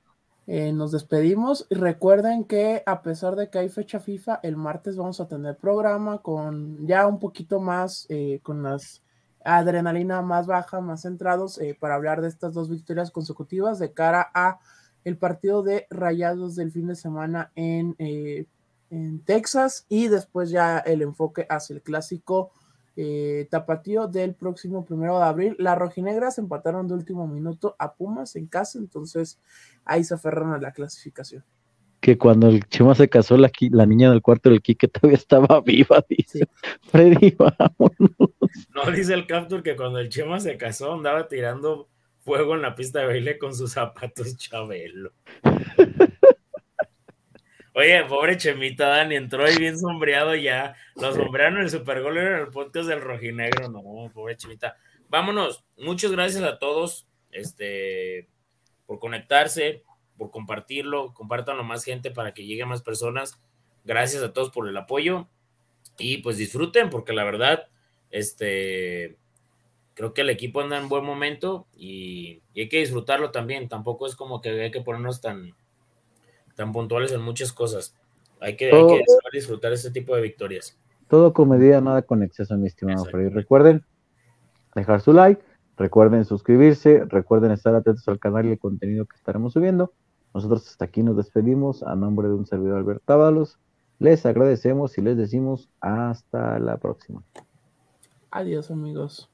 [SPEAKER 1] Eh, nos despedimos y recuerden que a pesar de que hay fecha FIFA, el martes vamos a tener programa con ya un poquito más, eh, con las adrenalina más baja, más centrados eh, para hablar de estas dos victorias consecutivas de cara a el partido de Rayados del fin de semana en, en Texas y después ya el enfoque hacia el clásico eh, tapatío del próximo primero de abril. Las rojinegras empataron de último minuto a Pumas en casa, entonces ahí se aferran a la clasificación.
[SPEAKER 4] Que cuando el Chema se casó, la, la niña del cuarto del Quique todavía estaba viva, dice. Freddy, vámonos.
[SPEAKER 2] No, dice el Captur que cuando el Chema se casó andaba tirando fuego en la pista de baile con sus zapatos Chabelo. Oye, pobre Chemita Dani, entró ahí bien sombreado ya. Lo sombrearon en el Super Gol en el podcast del Rojinegro. No, pobre Chemita. Vámonos. Muchas gracias a todos este, por conectarse, por compartirlo. Compártanlo más gente para que llegue a más personas. Gracias a todos por el apoyo. Y pues disfruten, porque la verdad, este, creo que el equipo anda en buen momento y, y hay que disfrutarlo también. Tampoco es como que hay que ponernos tan tan puntuales en muchas cosas. Hay que, disfrutar este tipo de victorias.
[SPEAKER 4] Todo con medida, nada con exceso, mi estimado Freddy. Recuerden dejar su like, recuerden suscribirse, recuerden estar atentos al canal y el contenido que estaremos subiendo. Nosotros hasta aquí nos despedimos a nombre de un servidor Alberto Ábalos. Les agradecemos y les decimos hasta la próxima.
[SPEAKER 1] Adiós amigos.